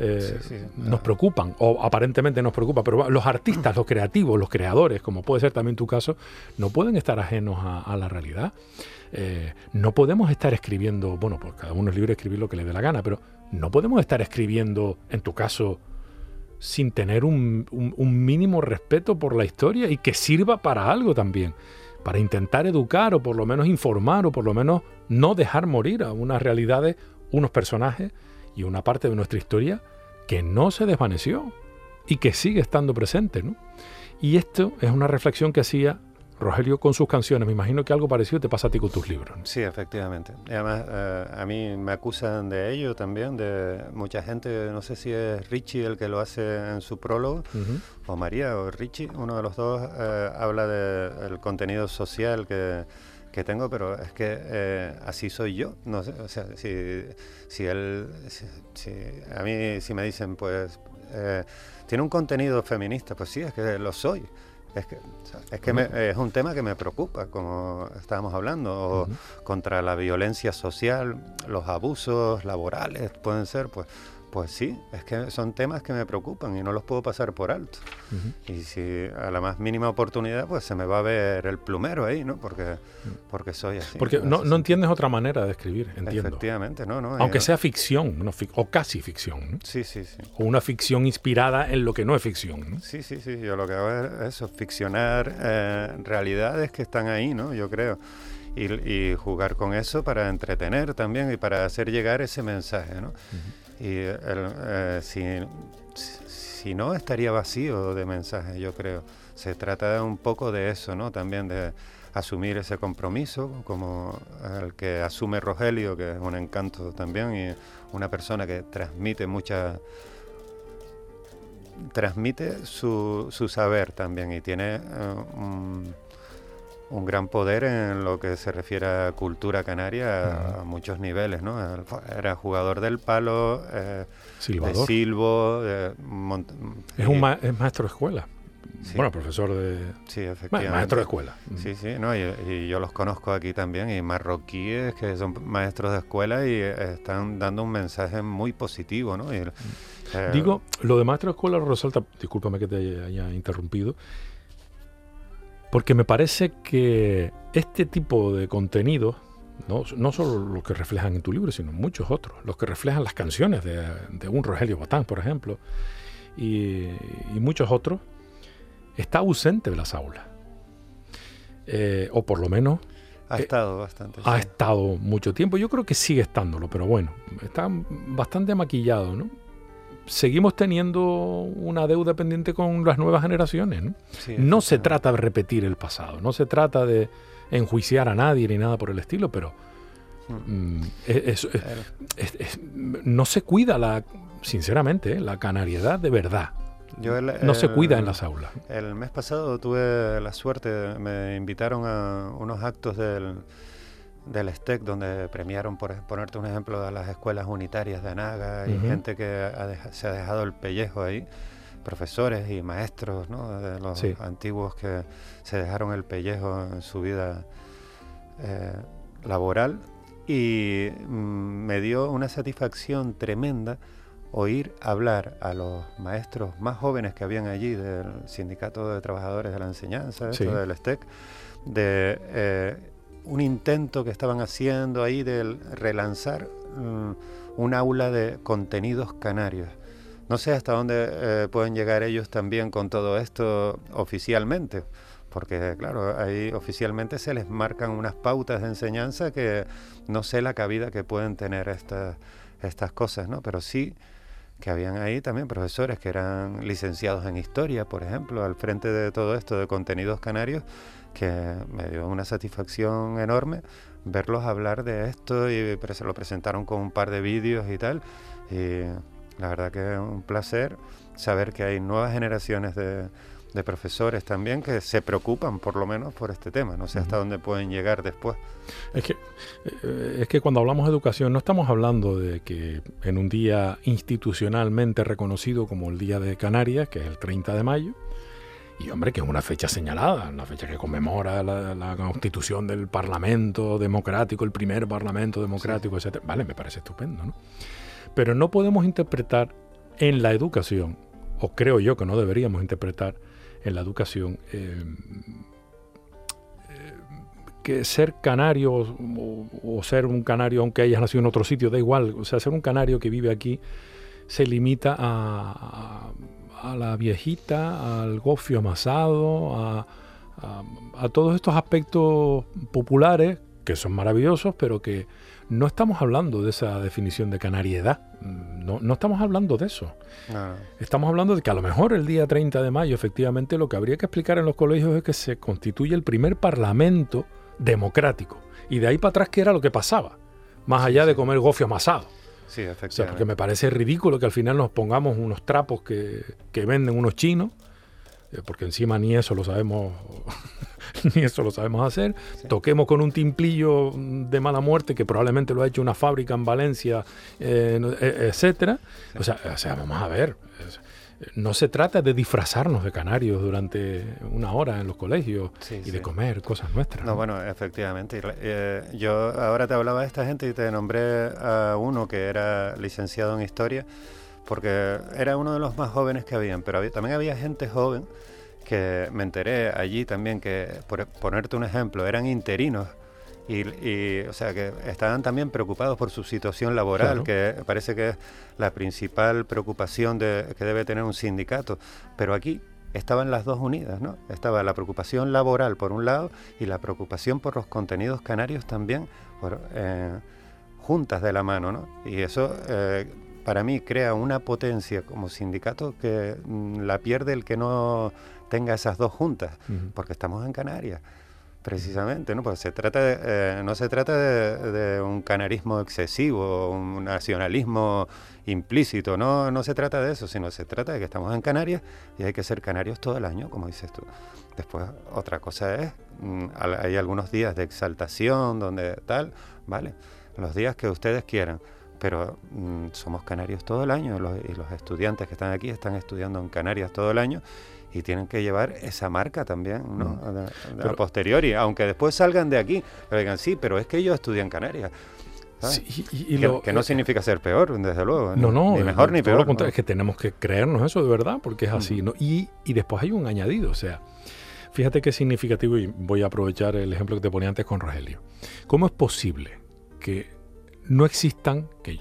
eh, nos preocupan, o aparentemente nos preocupan, pero los artistas, los creativos, los creadores, como puede ser también tu caso, no pueden estar ajenos a, la realidad. Eh, no podemos estar escribiendo, bueno, pues cada uno es libre de escribir lo que le dé la gana, pero no podemos estar escribiendo, en tu caso, sin tener un, un mínimo respeto por la historia y que sirva para algo también para intentar educar o por lo menos informar o por lo menos no dejar morir a unas realidades, unos personajes y una parte de nuestra historia que no se desvaneció y que sigue estando presente. ¿no? Y esto es una reflexión que hacía Rogelio con sus canciones. Me imagino que algo parecido te pasa a ti con tus libros. Sí, efectivamente. Y además, eh, a mí me acusan de ello también, de mucha gente, no sé si es Richie el que lo hace en su prólogo, o María o Richie, uno de los dos, eh, habla del contenido social que que tengo, pero es que eh, así soy yo. No sé, o sea, si, si él, si, a mí si me dicen, pues, eh, tiene un contenido feminista, pues sí, es que lo soy. Es que, es, que es un tema que me preocupa, como estábamos hablando, o contra la violencia social, los abusos laborales, pueden ser, pues pues sí, es que son temas que me preocupan y no los puedo pasar por alto. Y si a la más mínima oportunidad, pues se me va a ver el plumero ahí, ¿no? Porque, porque soy así. Porque no, no entiendes otra manera de escribir, entiendo. Efectivamente, no, no. Aunque sea ficción, o casi ficción. ¿no? Sí, sí, sí. O una ficción inspirada en lo que no es ficción. ¿no? Sí, sí, sí. Yo lo que hago es eso, ficcionar eh, realidades que están ahí, ¿no? Yo creo. Y, jugar con eso para entretener también y para hacer llegar ese mensaje, ¿no? Y eh, si, no, estaría vacío de mensajes, yo creo. Se trata un poco de eso, ¿no? También de asumir ese compromiso, como el que asume Rogelio, que es un encanto también, y una persona que transmite mucha transmite su, su saber también y tiene eh, un gran poder en lo que se refiere a cultura canaria a, muchos niveles, ¿no? Era jugador del palo, eh, de silbo, es un maestro de escuela. Bueno, profesor de... Sí, efectivamente. maestro de escuela. Sí, sí, ¿no? Y, yo los conozco aquí también, y marroquíes que son maestros de escuela y están dando un mensaje muy positivo, ¿no? Eh, Digo, lo de maestro de escuela resalta, discúlpame que te haya interrumpido, porque me parece que este tipo de contenidos, no, no solo los que reflejan en tu libro, sino muchos otros, los que reflejan las canciones de, un Rogelio Botán, por ejemplo, y, muchos otros, está ausente de las aulas. Eh, o por lo menos... Ha estado bastante. Ha estado mucho tiempo. Yo creo que sigue estándolo, pero bueno, está bastante maquillado, ¿no? Seguimos teniendo una deuda pendiente con las nuevas generaciones. No, se trata de repetir el pasado, no se trata de enjuiciar a nadie ni nada por el estilo, pero hmm. mm, no se cuida la, sinceramente, la canariedad de verdad. no se cuida en las aulas. El mes pasado tuve la suerte, me invitaron a unos actos del del STEC, donde premiaron, por ponerte un ejemplo, a las escuelas unitarias de Anaga y gente que se ha dejado el pellejo ahí, profesores y maestros ¿no? de los antiguos que se dejaron el pellejo en su vida eh, laboral. Y mm, me dio una satisfacción tremenda oír hablar a los maestros más jóvenes que habían allí del Sindicato de Trabajadores de la Enseñanza, del STEC, de eh, un intento que estaban haciendo ahí de relanzar mm, un aula de contenidos canarios. No sé hasta dónde eh, pueden llegar ellos también con todo esto oficialmente, porque claro, ahí oficialmente se les marcan unas pautas de enseñanza que no sé la cabida que pueden tener estas estas cosas, ¿no? Pero sí que habían ahí también profesores que eran licenciados en historia, por ejemplo, al frente de todo esto de contenidos canarios, que me dio una satisfacción enorme verlos hablar de esto y se lo presentaron con un par de vídeos y tal. Y la verdad que es un placer saber que hay nuevas generaciones de, de profesores también que se preocupan por lo menos por este tema. No sé hasta dónde pueden llegar después. Es que, eh, es que cuando hablamos de educación no estamos hablando de que en un día institucionalmente reconocido como el Día de Canarias, que es el 30 de mayo, y hombre, que es una fecha señalada, una fecha que conmemora la, constitución del Parlamento democrático, el primer Parlamento democrático, etc. Vale, me parece estupendo, ¿no? Pero no podemos interpretar en la educación, o creo yo que no deberíamos interpretar en la educación, eh, eh, que ser canario o, ser un canario, aunque hayas nacido en otro sitio, da igual, o sea, ser un canario que vive aquí se limita a, a, la viejita, al gofio amasado, a, a todos estos aspectos populares que son maravillosos, pero que no estamos hablando de esa definición de canariedad. No, no estamos hablando de eso. Estamos hablando de que a lo mejor el día 30 de mayo, efectivamente, lo que habría que explicar en los colegios es que se constituye el primer parlamento democrático. Y de ahí para atrás, ¿qué era lo que pasaba? Más allá de comer gofio amasado. Sí, efectivamente. O sea, porque me parece ridículo que al final nos pongamos unos trapos que, que venden unos chinos, eh, porque encima ni eso lo sabemos [laughs] ni eso lo sabemos hacer. Toquemos con un timplillo de mala muerte que probablemente lo ha hecho una fábrica en Valencia, eh, e, etcétera. O, sea, o sea, vamos a ver. No se trata de disfrazarnos de canarios durante una hora en los colegios y de comer cosas nuestras. No, bueno, efectivamente. Eh, yo ahora te hablaba de esta gente y te nombré a uno que era licenciado en historia, porque era uno de los más jóvenes que habían, pero también había gente joven que me enteré allí también que, por ponerte un ejemplo, eran interinos y, o sea, que estaban también preocupados por su situación laboral, que parece que es la principal preocupación de, que debe tener un sindicato. Pero aquí estaban las dos unidas, ¿no? Estaba la preocupación laboral por un lado y la preocupación por los contenidos canarios también, por, eh, juntas de la mano, ¿no? Y eso eh, para mí crea una potencia como sindicato que mm, la pierde el que no tenga esas dos juntas, porque estamos en Canarias, precisamente, ¿no? Pues se trata eh, no se trata de, un canarismo excesivo, un nacionalismo implícito, no, no se trata de eso, sino se trata de que estamos en Canarias y hay que ser canarios todo el año, como dices tú. Después, otra cosa es, mm, hay algunos días de exaltación, donde tal, ¿vale? Los días que ustedes quieran pero mm, somos canarios todo el año y los estudiantes que están aquí están estudiando en Canarias todo el año y tienen que llevar esa marca también, ¿no? Mm. A, posteriori, aunque después salgan de aquí, pero digan, sí, pero es que ellos estudian Canarias. y, que, no eh, significa ser peor, desde luego. No, no, ni mejor ni peor. Es que tenemos que creernos eso de verdad, porque es así. ¿no? Y, y después hay un añadido, o sea, fíjate qué significativo, y voy a aprovechar el ejemplo que te ponía antes con Rogelio. ¿Cómo es posible que no existan, que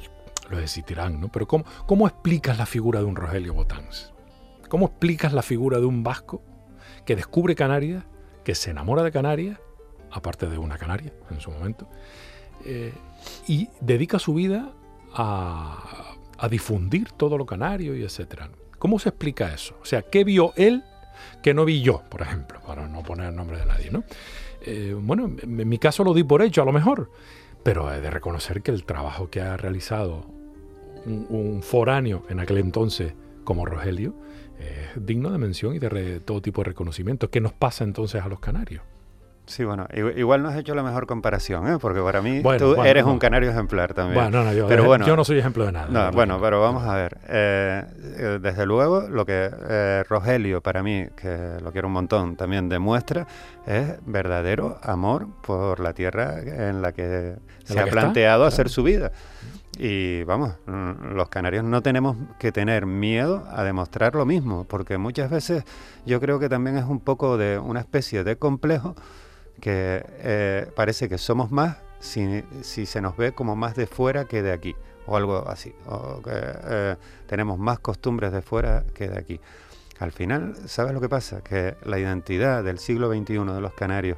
lo existirán, ¿no? Pero ¿cómo, cómo explicas la figura de un Rogelio Botáns? ¿Cómo explicas la figura de un vasco que descubre Canarias, que se enamora de Canarias, aparte de una Canaria en su momento, eh, y dedica su vida a, difundir todo lo canario y etcétera? ¿Cómo se explica eso? O sea, ¿qué vio él que no vi yo, por ejemplo, para no poner el nombre de nadie, ¿no? Eh, bueno, en mi caso lo di por hecho, a lo mejor, pero he de reconocer que el trabajo que ha realizado un foráneo en aquel entonces como Rogelio es digno de mención y de todo tipo de reconocimiento. ¿Qué nos pasa entonces a los canarios? Sí, bueno, igual no has hecho la mejor comparación, ¿eh? porque para mí tú eres un canario ejemplar también. Bueno, no, yo, pero bueno, yo no soy ejemplo de nada. No, bueno, pero vamos a ver. Eh, eh, desde luego, lo que eh, Rogelio, para mí, que lo quiero un montón, también demuestra, es verdadero amor por la tierra en la que se ha planteado hacer su vida. Y vamos, mm, los canarios no tenemos que tener miedo a demostrar lo mismo, porque muchas veces yo creo que también es un poco de una especie de complejo que eh, parece que somos más si, se nos ve como más de fuera que de aquí, o algo así, o que eh, tenemos más costumbres de fuera que de aquí. Al final, ¿sabes lo que pasa? Que la identidad del siglo XXI de los canarios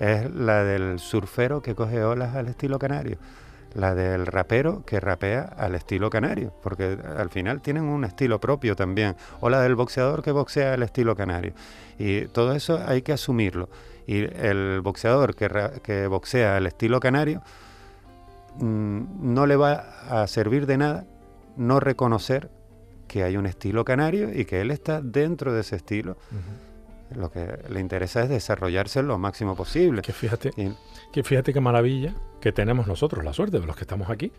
es la del surfero que coge olas al estilo canario la del rapero que rapea al estilo canario, porque al final tienen un estilo propio también, o la del boxeador que boxea al estilo canario. Y todo eso hay que asumirlo. Y el boxeador que, que boxea al estilo canario mm, no le va a servir de nada no reconocer que hay un estilo canario y que él está dentro de ese estilo. Lo que le interesa es desarrollarse lo máximo posible. Que fíjate, que fíjate qué maravilla que tenemos nosotros, la suerte de los que estamos aquí.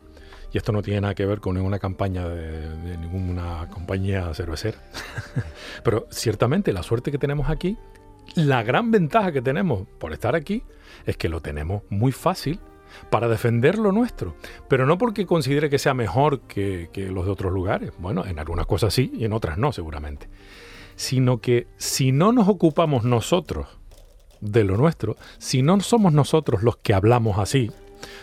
Y esto no tiene nada que ver con ninguna campaña de, ninguna compañía cervecera. [laughs] Pero ciertamente la suerte que tenemos aquí, la gran ventaja que tenemos por estar aquí, es que lo tenemos muy fácil para defender lo nuestro, pero no porque considere que sea mejor que, que, los de otros lugares, bueno, en algunas cosas sí y en otras no seguramente, sino que si no nos ocupamos nosotros de lo nuestro, si no somos nosotros los que hablamos así,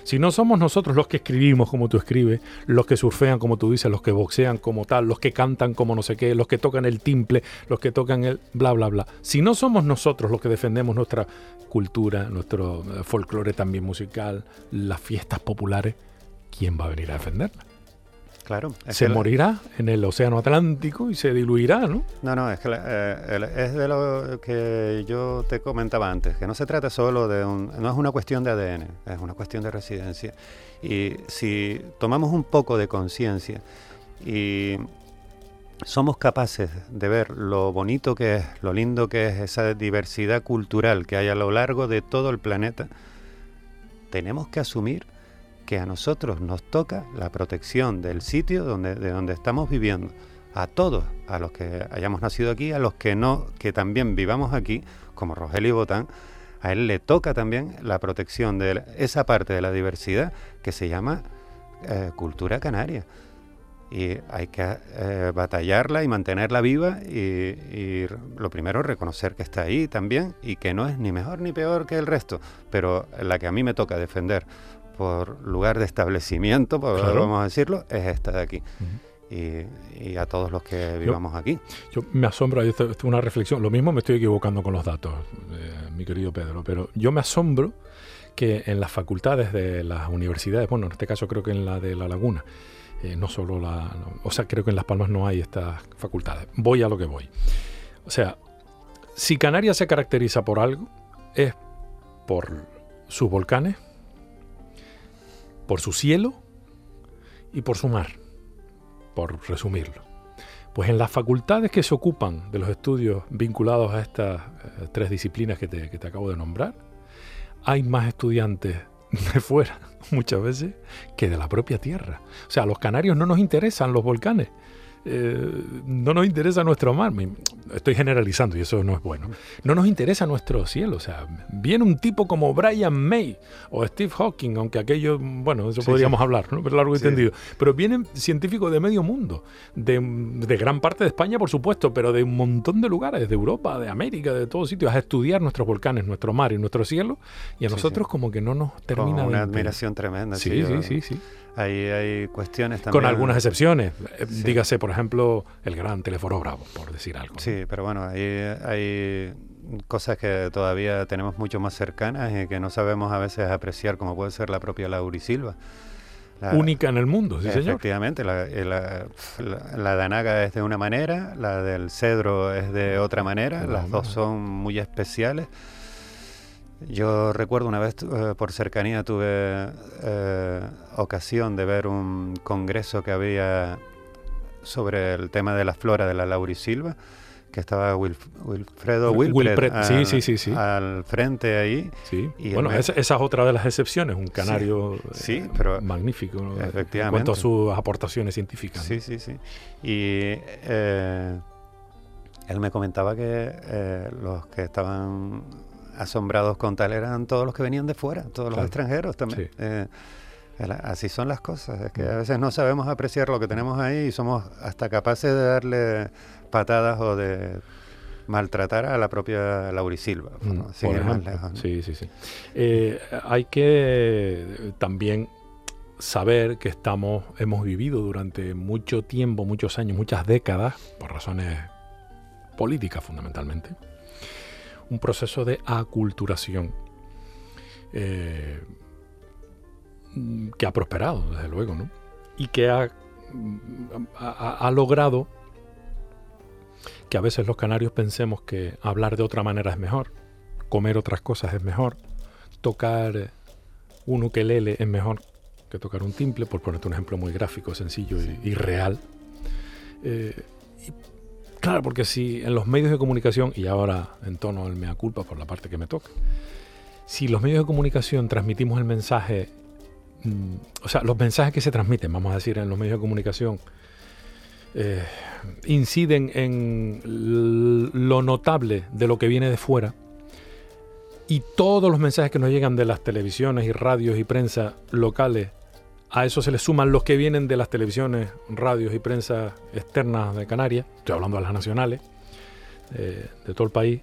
si no somos nosotros los que escribimos como tú escribes, los que surfean como tú dices, los que boxean como tal, los que cantan como no sé qué, los que tocan el timple, los que tocan el bla bla bla. Si no somos nosotros los que defendemos nuestra cultura, nuestro eh, folclore también musical, las fiestas populares, ¿quién va a venir a defenderla? Claro. se morirá en el océano Atlántico y se diluirá, ¿no? No, no, es que eh, es de lo que yo te comentaba antes, que no se trata solo de un... no es una cuestión de ADN, es una cuestión de residencia. Y si tomamos un poco de conciencia y somos capaces de ver lo bonito que es, lo lindo que es esa diversidad cultural que hay a lo largo de todo el planeta, tenemos que asumir que a nosotros nos toca la protección del sitio donde, de donde estamos viviendo. A todos, a los que hayamos nacido aquí, a los que no, que también vivamos aquí, como Rogelio Botán, a él le toca también la protección de esa parte de la diversidad que se llama eh, cultura canaria. Y hay que eh, batallarla y mantenerla viva y, y, lo primero reconocer que está ahí también y que no es ni mejor ni peor que el resto, pero la que a mí me toca defender por lugar de establecimiento, vamos a decirlo, es esta de aquí. y, a todos los que vivamos aquí. Yo me asombro, esto es una reflexión, lo mismo me estoy equivocando con los datos, eh, mi querido Pedro, pero yo me asombro que en las facultades de las universidades, bueno, en este caso creo que en la de La Laguna, eh, no solo la, o sea, creo que en Las Palmas no hay estas facultades. Voy a lo que voy. O sea, si Canarias se caracteriza por algo, es por sus volcanes, por su cielo y por su mar, por resumirlo. Pues en las facultades que se ocupan de los estudios vinculados a estas eh, tres disciplinas que te, que te acabo de nombrar, hay más estudiantes de fuera [laughs] muchas veces que de la propia tierra. O sea, a los canarios no nos interesan los volcanes, eh, no nos interesa nuestro mar. Estoy generalizando y eso no es bueno. No nos interesa nuestro cielo. O sea, viene un tipo como Brian May o Steve Hawking, aunque aquello, bueno, eso podríamos hablar, ¿no? Pero largo y tendido. Pero vienen científicos de medio mundo, de, gran parte de España, por supuesto, pero de un montón de lugares, de Europa, de América, de todos sitios, a estudiar nuestros volcanes, nuestro mar y nuestro cielo. Y a nosotros como que no nos termina una admiración tremenda. Sí, sí, sí, sí. Hay, hay cuestiones también. Con algunas excepciones. Eh, dígase, por ejemplo, el gran Teleforo Bravo, por decir algo. Sí, pero bueno, hay, hay cosas que todavía tenemos mucho más cercanas y que no sabemos a veces apreciar, como puede ser la propia Laurisilva. La, Única en el mundo, sí, señor. Efectivamente, la, la, la, danaga es de una manera, la del cedro es de otra manera, las dos son muy especiales. Yo recuerdo una vez eh, por cercanía tuve eh, ocasión de ver un congreso que había sobre el tema de la flora de la laurisilva, que estaba Wilfredo Wilfred, sí, sí, sí, sí. al frente ahí. Sí. Y bueno, esa, es otra de las excepciones, un canario sí, eh, pero magnífico efectivamente. en cuanto a sus aportaciones científicas. Sí, sí, sí. Y él me comentaba que los que estaban asombrados con tal eran todos los que venían de fuera, todos los extranjeros también. Así son las cosas, es que mm. a veces no sabemos apreciar lo que tenemos ahí y somos hasta capaces de darle patadas o de maltratar a la propia Laurisilva. Mm, sí, sí, sí. Eh, hay que también saber que estamos, hemos vivido durante mucho tiempo, muchos años, muchas décadas, por razones políticas fundamentalmente, un proceso de aculturación. Eh, que ha prosperado, desde luego, ¿no? Y que ha, ha, logrado que a veces los canarios pensemos que hablar de otra manera es mejor, comer otras cosas es mejor, tocar un ukelele es mejor que tocar un timple, por ponerte un ejemplo muy gráfico, sencillo y, real. Eh, claro, porque si en los medios de comunicación, y ahora en tono el mea culpa por la parte que me toca, si los medios de comunicación transmitimos el mensaje, mm, o sea, los mensajes que se transmiten, vamos a decir, en los medios de comunicación, eh, inciden en lo notable de lo que viene de fuera, y todos los mensajes que nos llegan de las televisiones y radios y prensa locales, a eso se le suman los que vienen de las televisiones, radios y prensa externas de Canarias, estoy hablando de las nacionales, eh, de todo el país,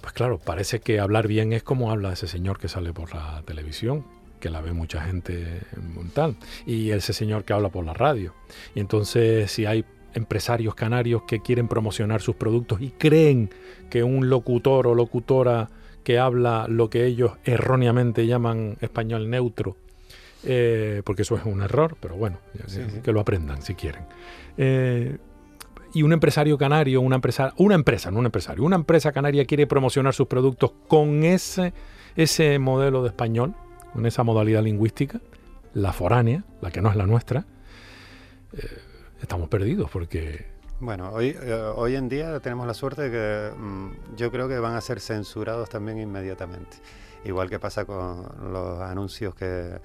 pues claro, parece que hablar bien es como habla ese señor que sale por la televisión, que la ve mucha gente tal, y ese señor que habla por la radio. Y entonces si hay empresarios canarios que quieren promocionar sus productos y creen que un locutor o locutora que habla lo que ellos erróneamente llaman español neutro, eh, porque eso es un error, pero bueno, que lo aprendan si quieren. Eh, y un empresario canario, una empresa, una empresa, no un empresario, una empresa canaria quiere promocionar sus productos con ese, ese modelo de español, con esa modalidad lingüística, la foránea, la que no es la nuestra, eh, estamos perdidos porque... Bueno, hoy, eh, hoy en día tenemos la suerte de que mm, yo creo que van a ser censurados también inmediatamente. Igual que pasa con los anuncios que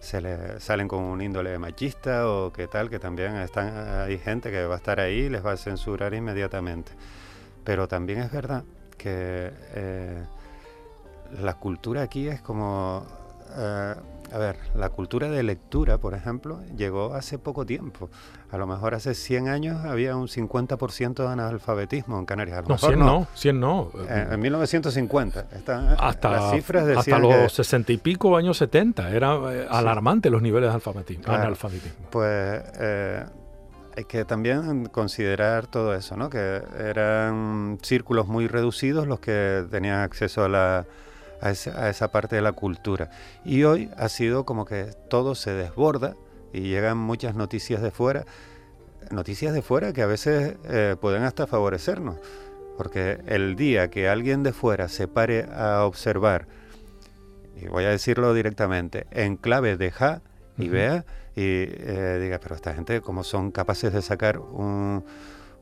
se le salen con un índole machista o qué tal, que también están, hay gente que va a estar ahí y les va a censurar inmediatamente. Pero también es verdad que eh, la cultura aquí es como... Eh, a ver, la cultura de lectura, por ejemplo, llegó hace poco tiempo. A lo mejor hace 100 años había un 50% de analfabetismo en Canarias. no, 100 no, 100 no. En, 1950. hasta, las cifras hasta los 60 y pico, años 70. Era eh, alarmante los niveles de alfabetismo. analfabetismo. Pues eh, hay que también considerar todo eso, ¿no? Que eran círculos muy reducidos los que tenían acceso a la a esa, parte de la cultura. Y hoy ha sido como que todo se desborda y llegan muchas noticias de fuera, noticias de fuera que a veces eh, pueden hasta favorecernos, porque el día que alguien de fuera se pare a observar, y voy a decirlo directamente, en clave de ja y vea y eh, diga, pero esta gente, ¿cómo son capaces de sacar un,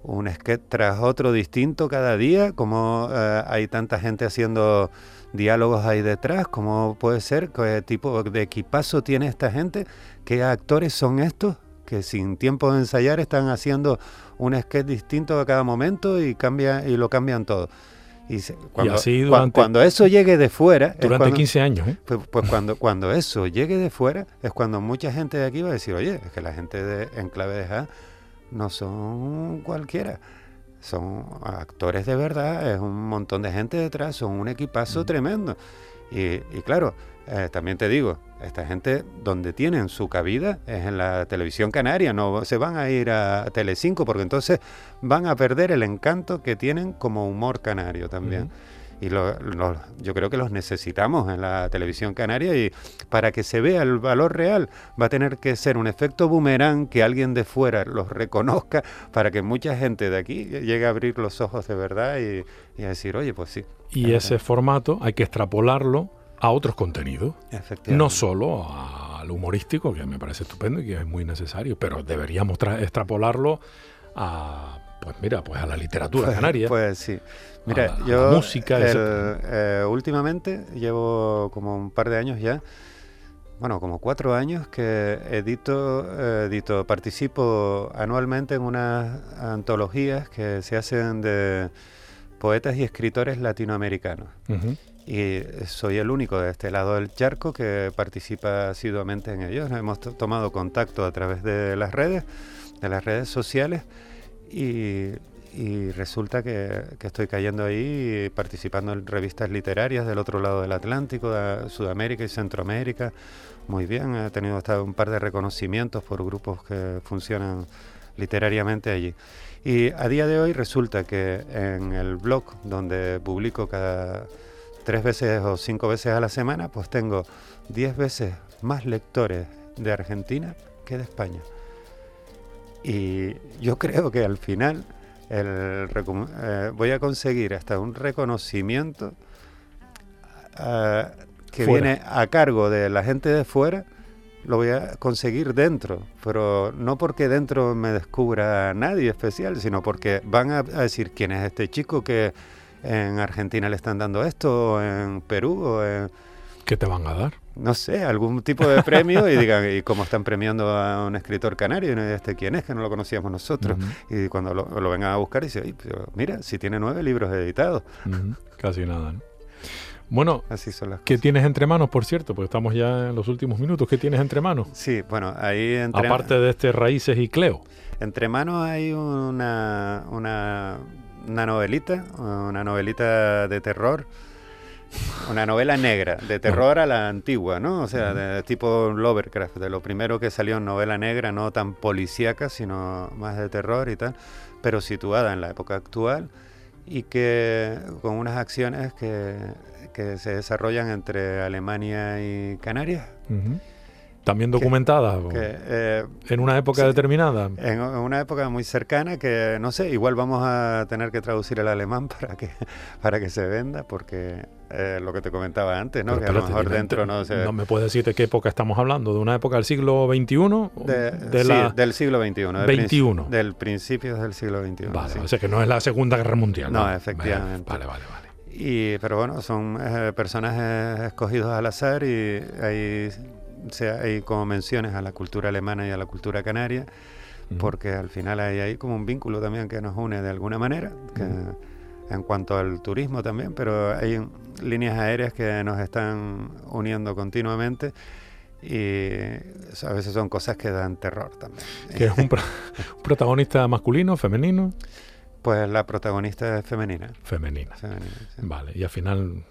un sketch tras otro distinto cada día? ¿Cómo eh, hay tanta gente haciendo diálogos hay detrás, cómo puede ser, qué tipo de equipazo tiene esta gente, qué actores son estos que sin tiempo de ensayar están haciendo un sketch distinto a cada momento y cambia y lo cambian todo. Y, cuando, así durante, cuando, eso llegue de fuera... Durante 15 años, ¿eh? Pues, pues, cuando, cuando eso llegue de fuera es cuando mucha gente de aquí va a decir, oye, es que la gente de Enclave de Ja no son cualquiera son actores de verdad, es un montón de gente detrás, son un equipazo tremendo. Y, claro, eh, también te digo, esta gente donde tienen su cabida es en la televisión canaria, no se van a ir a Telecinco porque entonces van a perder el encanto que tienen como humor canario también y yo creo que los necesitamos en la televisión canaria y para que se vea el valor real va a tener que ser un efecto boomerang que alguien de fuera los reconozca para que mucha gente de aquí llegue a abrir los ojos de verdad y, a decir, oye, pues sí. Y ese formato hay que extrapolarlo a otros contenidos, no solo al humorístico, que me parece estupendo y que es muy necesario, pero deberíamos extrapolarlo a pues mira, pues a la literatura pues, canaria. Pues sí. Mira, yo música, eh, últimamente llevo como un par de años ya, bueno, como cuatro años que edito, eh, edito, participo anualmente en unas antologías que se hacen de poetas y escritores latinoamericanos. Y soy el único de este lado del charco que participa asiduamente en ellos. Hemos tomado contacto a través de las redes, de las redes sociales y, resulta que, estoy cayendo ahí participando en revistas literarias del otro lado del Atlántico, de Sudamérica y Centroamérica. Muy bien, he tenido hasta un par de reconocimientos por grupos que funcionan literariamente allí. Y a día de hoy resulta que en el blog donde publico cada tres veces o cinco veces a la semana, pues tengo diez veces más lectores de Argentina que de España. Y yo creo que al final el eh, voy a conseguir hasta un reconocimiento eh, que viene a cargo de la gente de fuera, lo voy a conseguir dentro, pero no porque dentro me descubra nadie especial, sino porque van a, decir quién es este chico que en Argentina le están dando esto, o en Perú, o en... ¿Qué te van a dar? No sé, algún tipo de premio y digan, ¿y cómo están premiando a un escritor canario? Y no, este quién es, que no lo conocíamos nosotros. Y cuando lo, vengan a buscar, dice, mira, si tiene nueve libros editados. Casi nada, ¿no? Bueno, Así son las ¿qué tienes entre manos, por cierto? Porque estamos ya en los últimos minutos. ¿Qué tienes entre manos? Sí, bueno, ahí entre... Aparte de este Raíces y Cleo. Entre manos hay una, una, una novelita, una novelita de terror una novela negra, de terror a la antigua, ¿no? O sea, de tipo Lovecraft, de lo primero que salió en novela negra, no tan policíaca, sino más de terror y tal, pero situada en la época actual y que con unas acciones que, que se desarrollan entre Alemania y Canarias. También documentada, eh, en una época determinada. En, una época muy cercana que, no sé, igual vamos a tener que traducir el alemán [laughs] para que, para que se venda, porque eh, lo que te comentaba antes, ¿no? que a lo mejor dentro no se... ¿No me puedes decir de qué época estamos hablando? ¿De una época del siglo XXI? De, sí, del siglo XXI. Del 21. del principio del siglo XXI. Vale, o sea que no es la Segunda Guerra Mundial. No, efectivamente. Vale, vale, vale. Y, pero bueno, son eh, personajes escogidos al azar y hay hay como menciones a la cultura alemana y a la cultura canaria, porque al final hay ahí como un vínculo también que nos une de alguna manera, en cuanto al turismo también, pero hay líneas aéreas que nos están uniendo continuamente y a veces son cosas que dan terror también. ¿Que es un, [laughs] protagonista masculino, femenino? Pues la protagonista es femenina. Femenina. Vale, y al final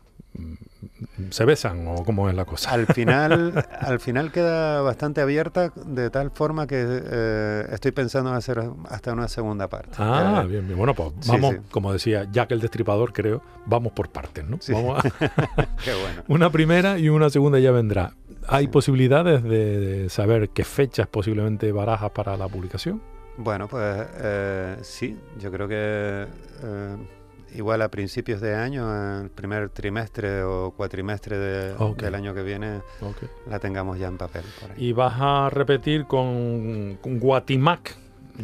se besan o cómo es la cosa. Al final, [laughs] al final queda bastante abierta de tal forma que eh, estoy pensando en hacer hasta una segunda parte. Ah, bien, bien. Bueno, pues vamos, como decía Jack el Destripador, creo, vamos por partes, ¿no? Vamos [laughs] Qué bueno. [laughs] Una primera y una segunda ya vendrá. ¿Hay posibilidades de, saber qué fechas posiblemente barajas para la publicación? Bueno, pues eh, sí, yo creo que... Igual a principios de año, en el primer trimestre o cuatrimestre del año que viene, la tengamos ya en papel. Y vas a repetir con, Guatimac.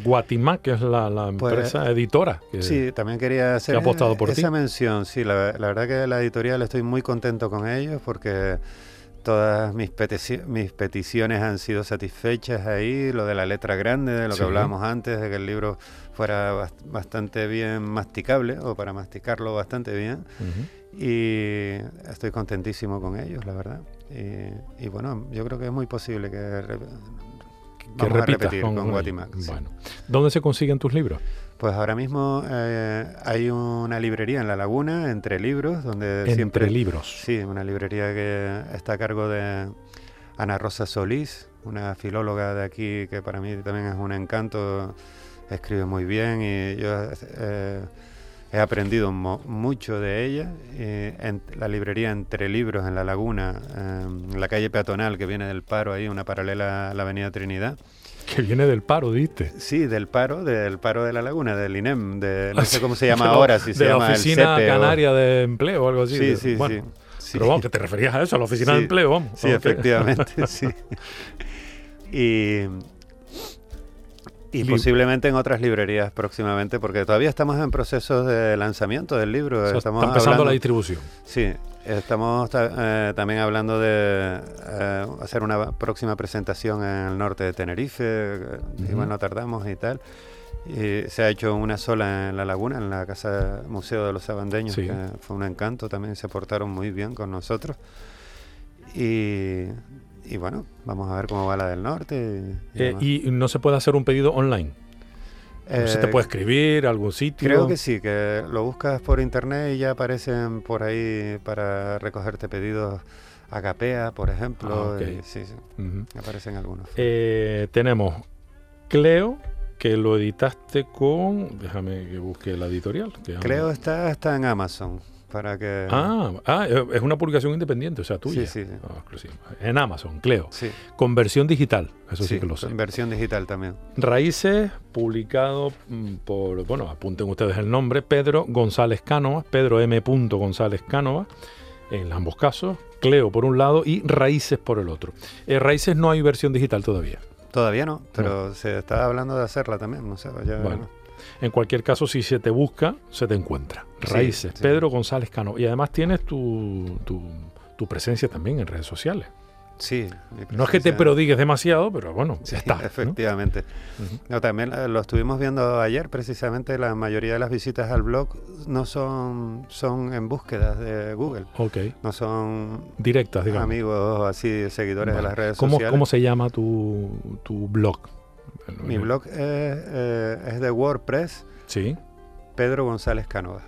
Guatimac es la, pues, empresa editora. Que, sí, también quería hacer esa mención. Sí, la, la, verdad que la editorial estoy muy contento con ellos porque todas mis, mis peticiones han sido satisfechas ahí, lo de la letra grande, de lo que hablábamos antes, de que el libro fuera bastante bien masticable o para masticarlo bastante bien. Y estoy contentísimo con ellos, la verdad. Y, bueno, yo creo que es muy posible que, vamos a repetir con, con Bueno. ¿Dónde se consiguen tus libros? Pues ahora mismo eh, hay una librería en La Laguna, Entre Libros, donde Entre siempre... Libros. Sí, una librería que está a cargo de Ana Rosa Solís, una filóloga de aquí que para mí también es un encanto, escribe muy bien y yo eh, he aprendido mucho de ella. en la librería Entre Libros en La Laguna, en la calle peatonal que viene del paro ahí, una paralela a la Avenida Trinidad. [laughs] Que viene del paro, ¿viste? Sí, del paro, del paro de la laguna, del INEM, de, no sé cómo se llama [laughs] ahora, si se llama la Oficina Canaria de Empleo o algo así. Sí, sí, sí. Pero vamos, que te referías a eso, a la Oficina de Empleo, vamos. Sí, efectivamente, [laughs] sí. Y, y posiblemente en otras librerías próximamente, porque todavía estamos en proceso de lanzamiento del libro. estamos está empezando la distribución. Sí, Estamos eh, también hablando de eh, hacer una próxima presentación en el norte de Tenerife, uh igual no tardamos y tal. Y se ha hecho una sola en La Laguna, en la Casa Museo de los Abandeños, que fue un encanto, también se portaron muy bien con nosotros. Y, bueno, vamos a ver cómo va la del norte. y eh, no se puede hacer un pedido online? ¿Se te puede eh, escribir algún sitio? Creo que sí, que lo buscas por internet y ya aparecen por ahí para recogerte pedidos a Capea, por ejemplo. Ah, sí, sí. Aparecen algunos. Eh, tenemos Cleo, que lo editaste con. Déjame que busque la editorial. Cleo está, está en Amazon. Para que... Ah, ah, eh, es una publicación independiente, o sea, tuya. Sí, sí. Ah, exclusiva. En Amazon, Cleo. Sí, Con versión digital, eso sí, sí, que lo sé. en versión digital también. Raíces, publicado mm, por, bueno, apunten ustedes el nombre, Pedro González Cánovas, Pedro M. González Cánovas, en ambos casos, Cleo por un lado y Raíces por el otro. Eh, Raíces no hay versión digital todavía. Todavía no, pero se está hablando de hacerla también, no sé, ya Bueno. En cualquier caso, si se te busca, se te encuentra. Raíces, sí. Pedro González Cánovas. Y además tienes tu, tu, tu presencia también en redes sociales. Sí. No es que te prodigues demasiado, pero bueno, Sí, está. ¿no? efectivamente. No, también eh, lo estuvimos viendo ayer, precisamente la mayoría de las visitas al blog no son, son en búsquedas de Google, Ok, no son directas, digamos. amigos así, seguidores Vale. de las redes ¿Cómo, sociales. ¿Cómo se llama tu, tu blog? Mi blog es, eh, es de WordPress, Sí, Pedro González Cánovas.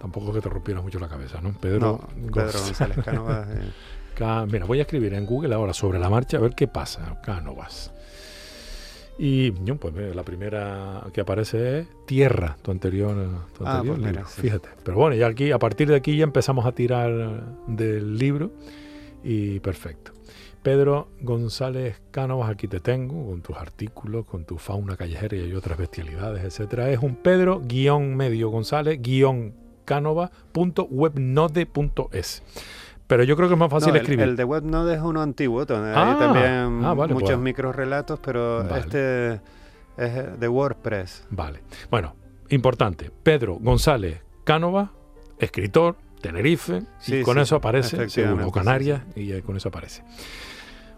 tampoco que te rompieras mucho la cabeza, ¿no? Pedro, No, Pedro Gonz- González Cánovas. eh, [laughs] Mira, voy a escribir en Google ahora sobre la marcha a ver qué pasa. Cánovas. Y yo, pues la primera que aparece es Tierra, tu anterior, tu Ah, anterior pues mira, libro. sí. Fíjate. Pero bueno, ya aquí, a partir de aquí ya empezamos a tirar del libro y perfecto. Pedro González Cánovas, aquí te tengo, con tus artículos, con tu fauna callejera y otras bestialidades, etcétera. Es un Pedro guion medio González guion Canova.webnode.es. Pero yo creo que es más fácil no, el- escribir. El, de WebNode es uno antiguo, donde Ah, hay también ah, vale, muchos pues. microrelatos, pero Vale. este es de WordPress. Vale. Bueno, importante. Pedro González Cánova, escritor, Tenerife, Sí, y con sí, eso aparece, seguro, Canarias, y con eso aparece.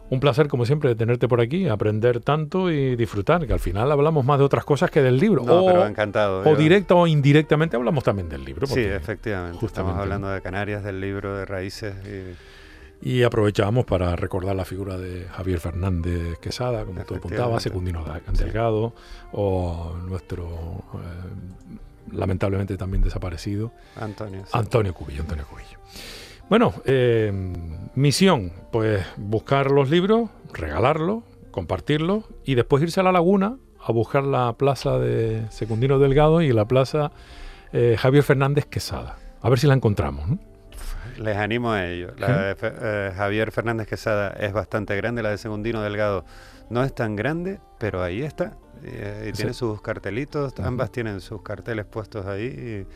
Un placer, como siempre, de tenerte por aquí, aprender tanto y disfrutar, que al final hablamos más de otras cosas que del libro. No, o, pero encantado. o yo- directa o indirectamente hablamos también del libro. Sí, efectivamente. justamente, Estamos hablando de Canarias, del libro de raíces. Y, Y aprovechamos para recordar la figura de Javier Fernández Quesada, como tú apuntabas. Secundino Da- Sí. Delgado, o nuestro eh, lamentablemente también desaparecido Antonio. sí. Antonio Cubillo. Antonio Cubillo. Bueno, eh, misión, pues buscar los libros, regalarlos, compartirlos y después irse a la laguna a buscar la plaza de Secundino Delgado y la plaza eh, Javier Fernández Quesada. A ver si la encontramos. ¿no? Les animo a ello. La de eh, Javier Fernández Quesada es bastante grande, la de Segundino Delgado no es tan grande, pero ahí está. Eh, y Sí. tiene sus cartelitos, ambas tienen sus carteles puestos ahí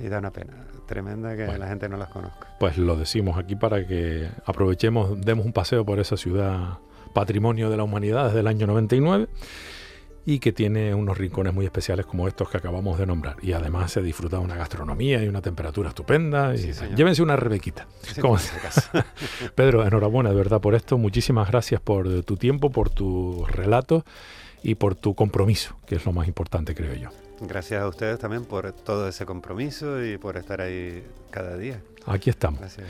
y, y da una pena tremenda que Bueno. la gente no las conozca. Pues lo decimos aquí para que aprovechemos, demos un paseo por esa ciudad patrimonio de la humanidad desde el año 99 y que tiene unos rincones muy especiales como estos que acabamos de nombrar. Y además se disfruta una gastronomía y una temperatura estupenda. Y Sí, señor. llévense una rebequita. Sí, ¿Cómo por se- si acaso. [laughs] Pedro, enhorabuena de verdad por esto. Muchísimas gracias por tu tiempo, por tus relatos y por tu compromiso, que es lo más importante, creo yo. Gracias a ustedes también por todo ese compromiso y por estar ahí cada día. Aquí estamos. Gracias.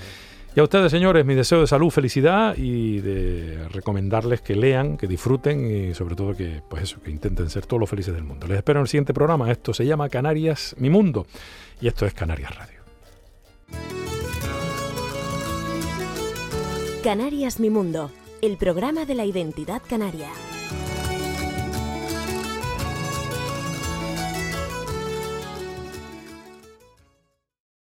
Y a ustedes, señores, mi deseo de salud, felicidad y de recomendarles que lean, que disfruten y sobre todo que, pues eso, que intenten ser todos los felices del mundo. Les espero en el siguiente programa. Esto se llama Canarias, mi mundo. Y esto es Canarias Radio. Canarias Mi Mundo, el programa de la identidad canaria.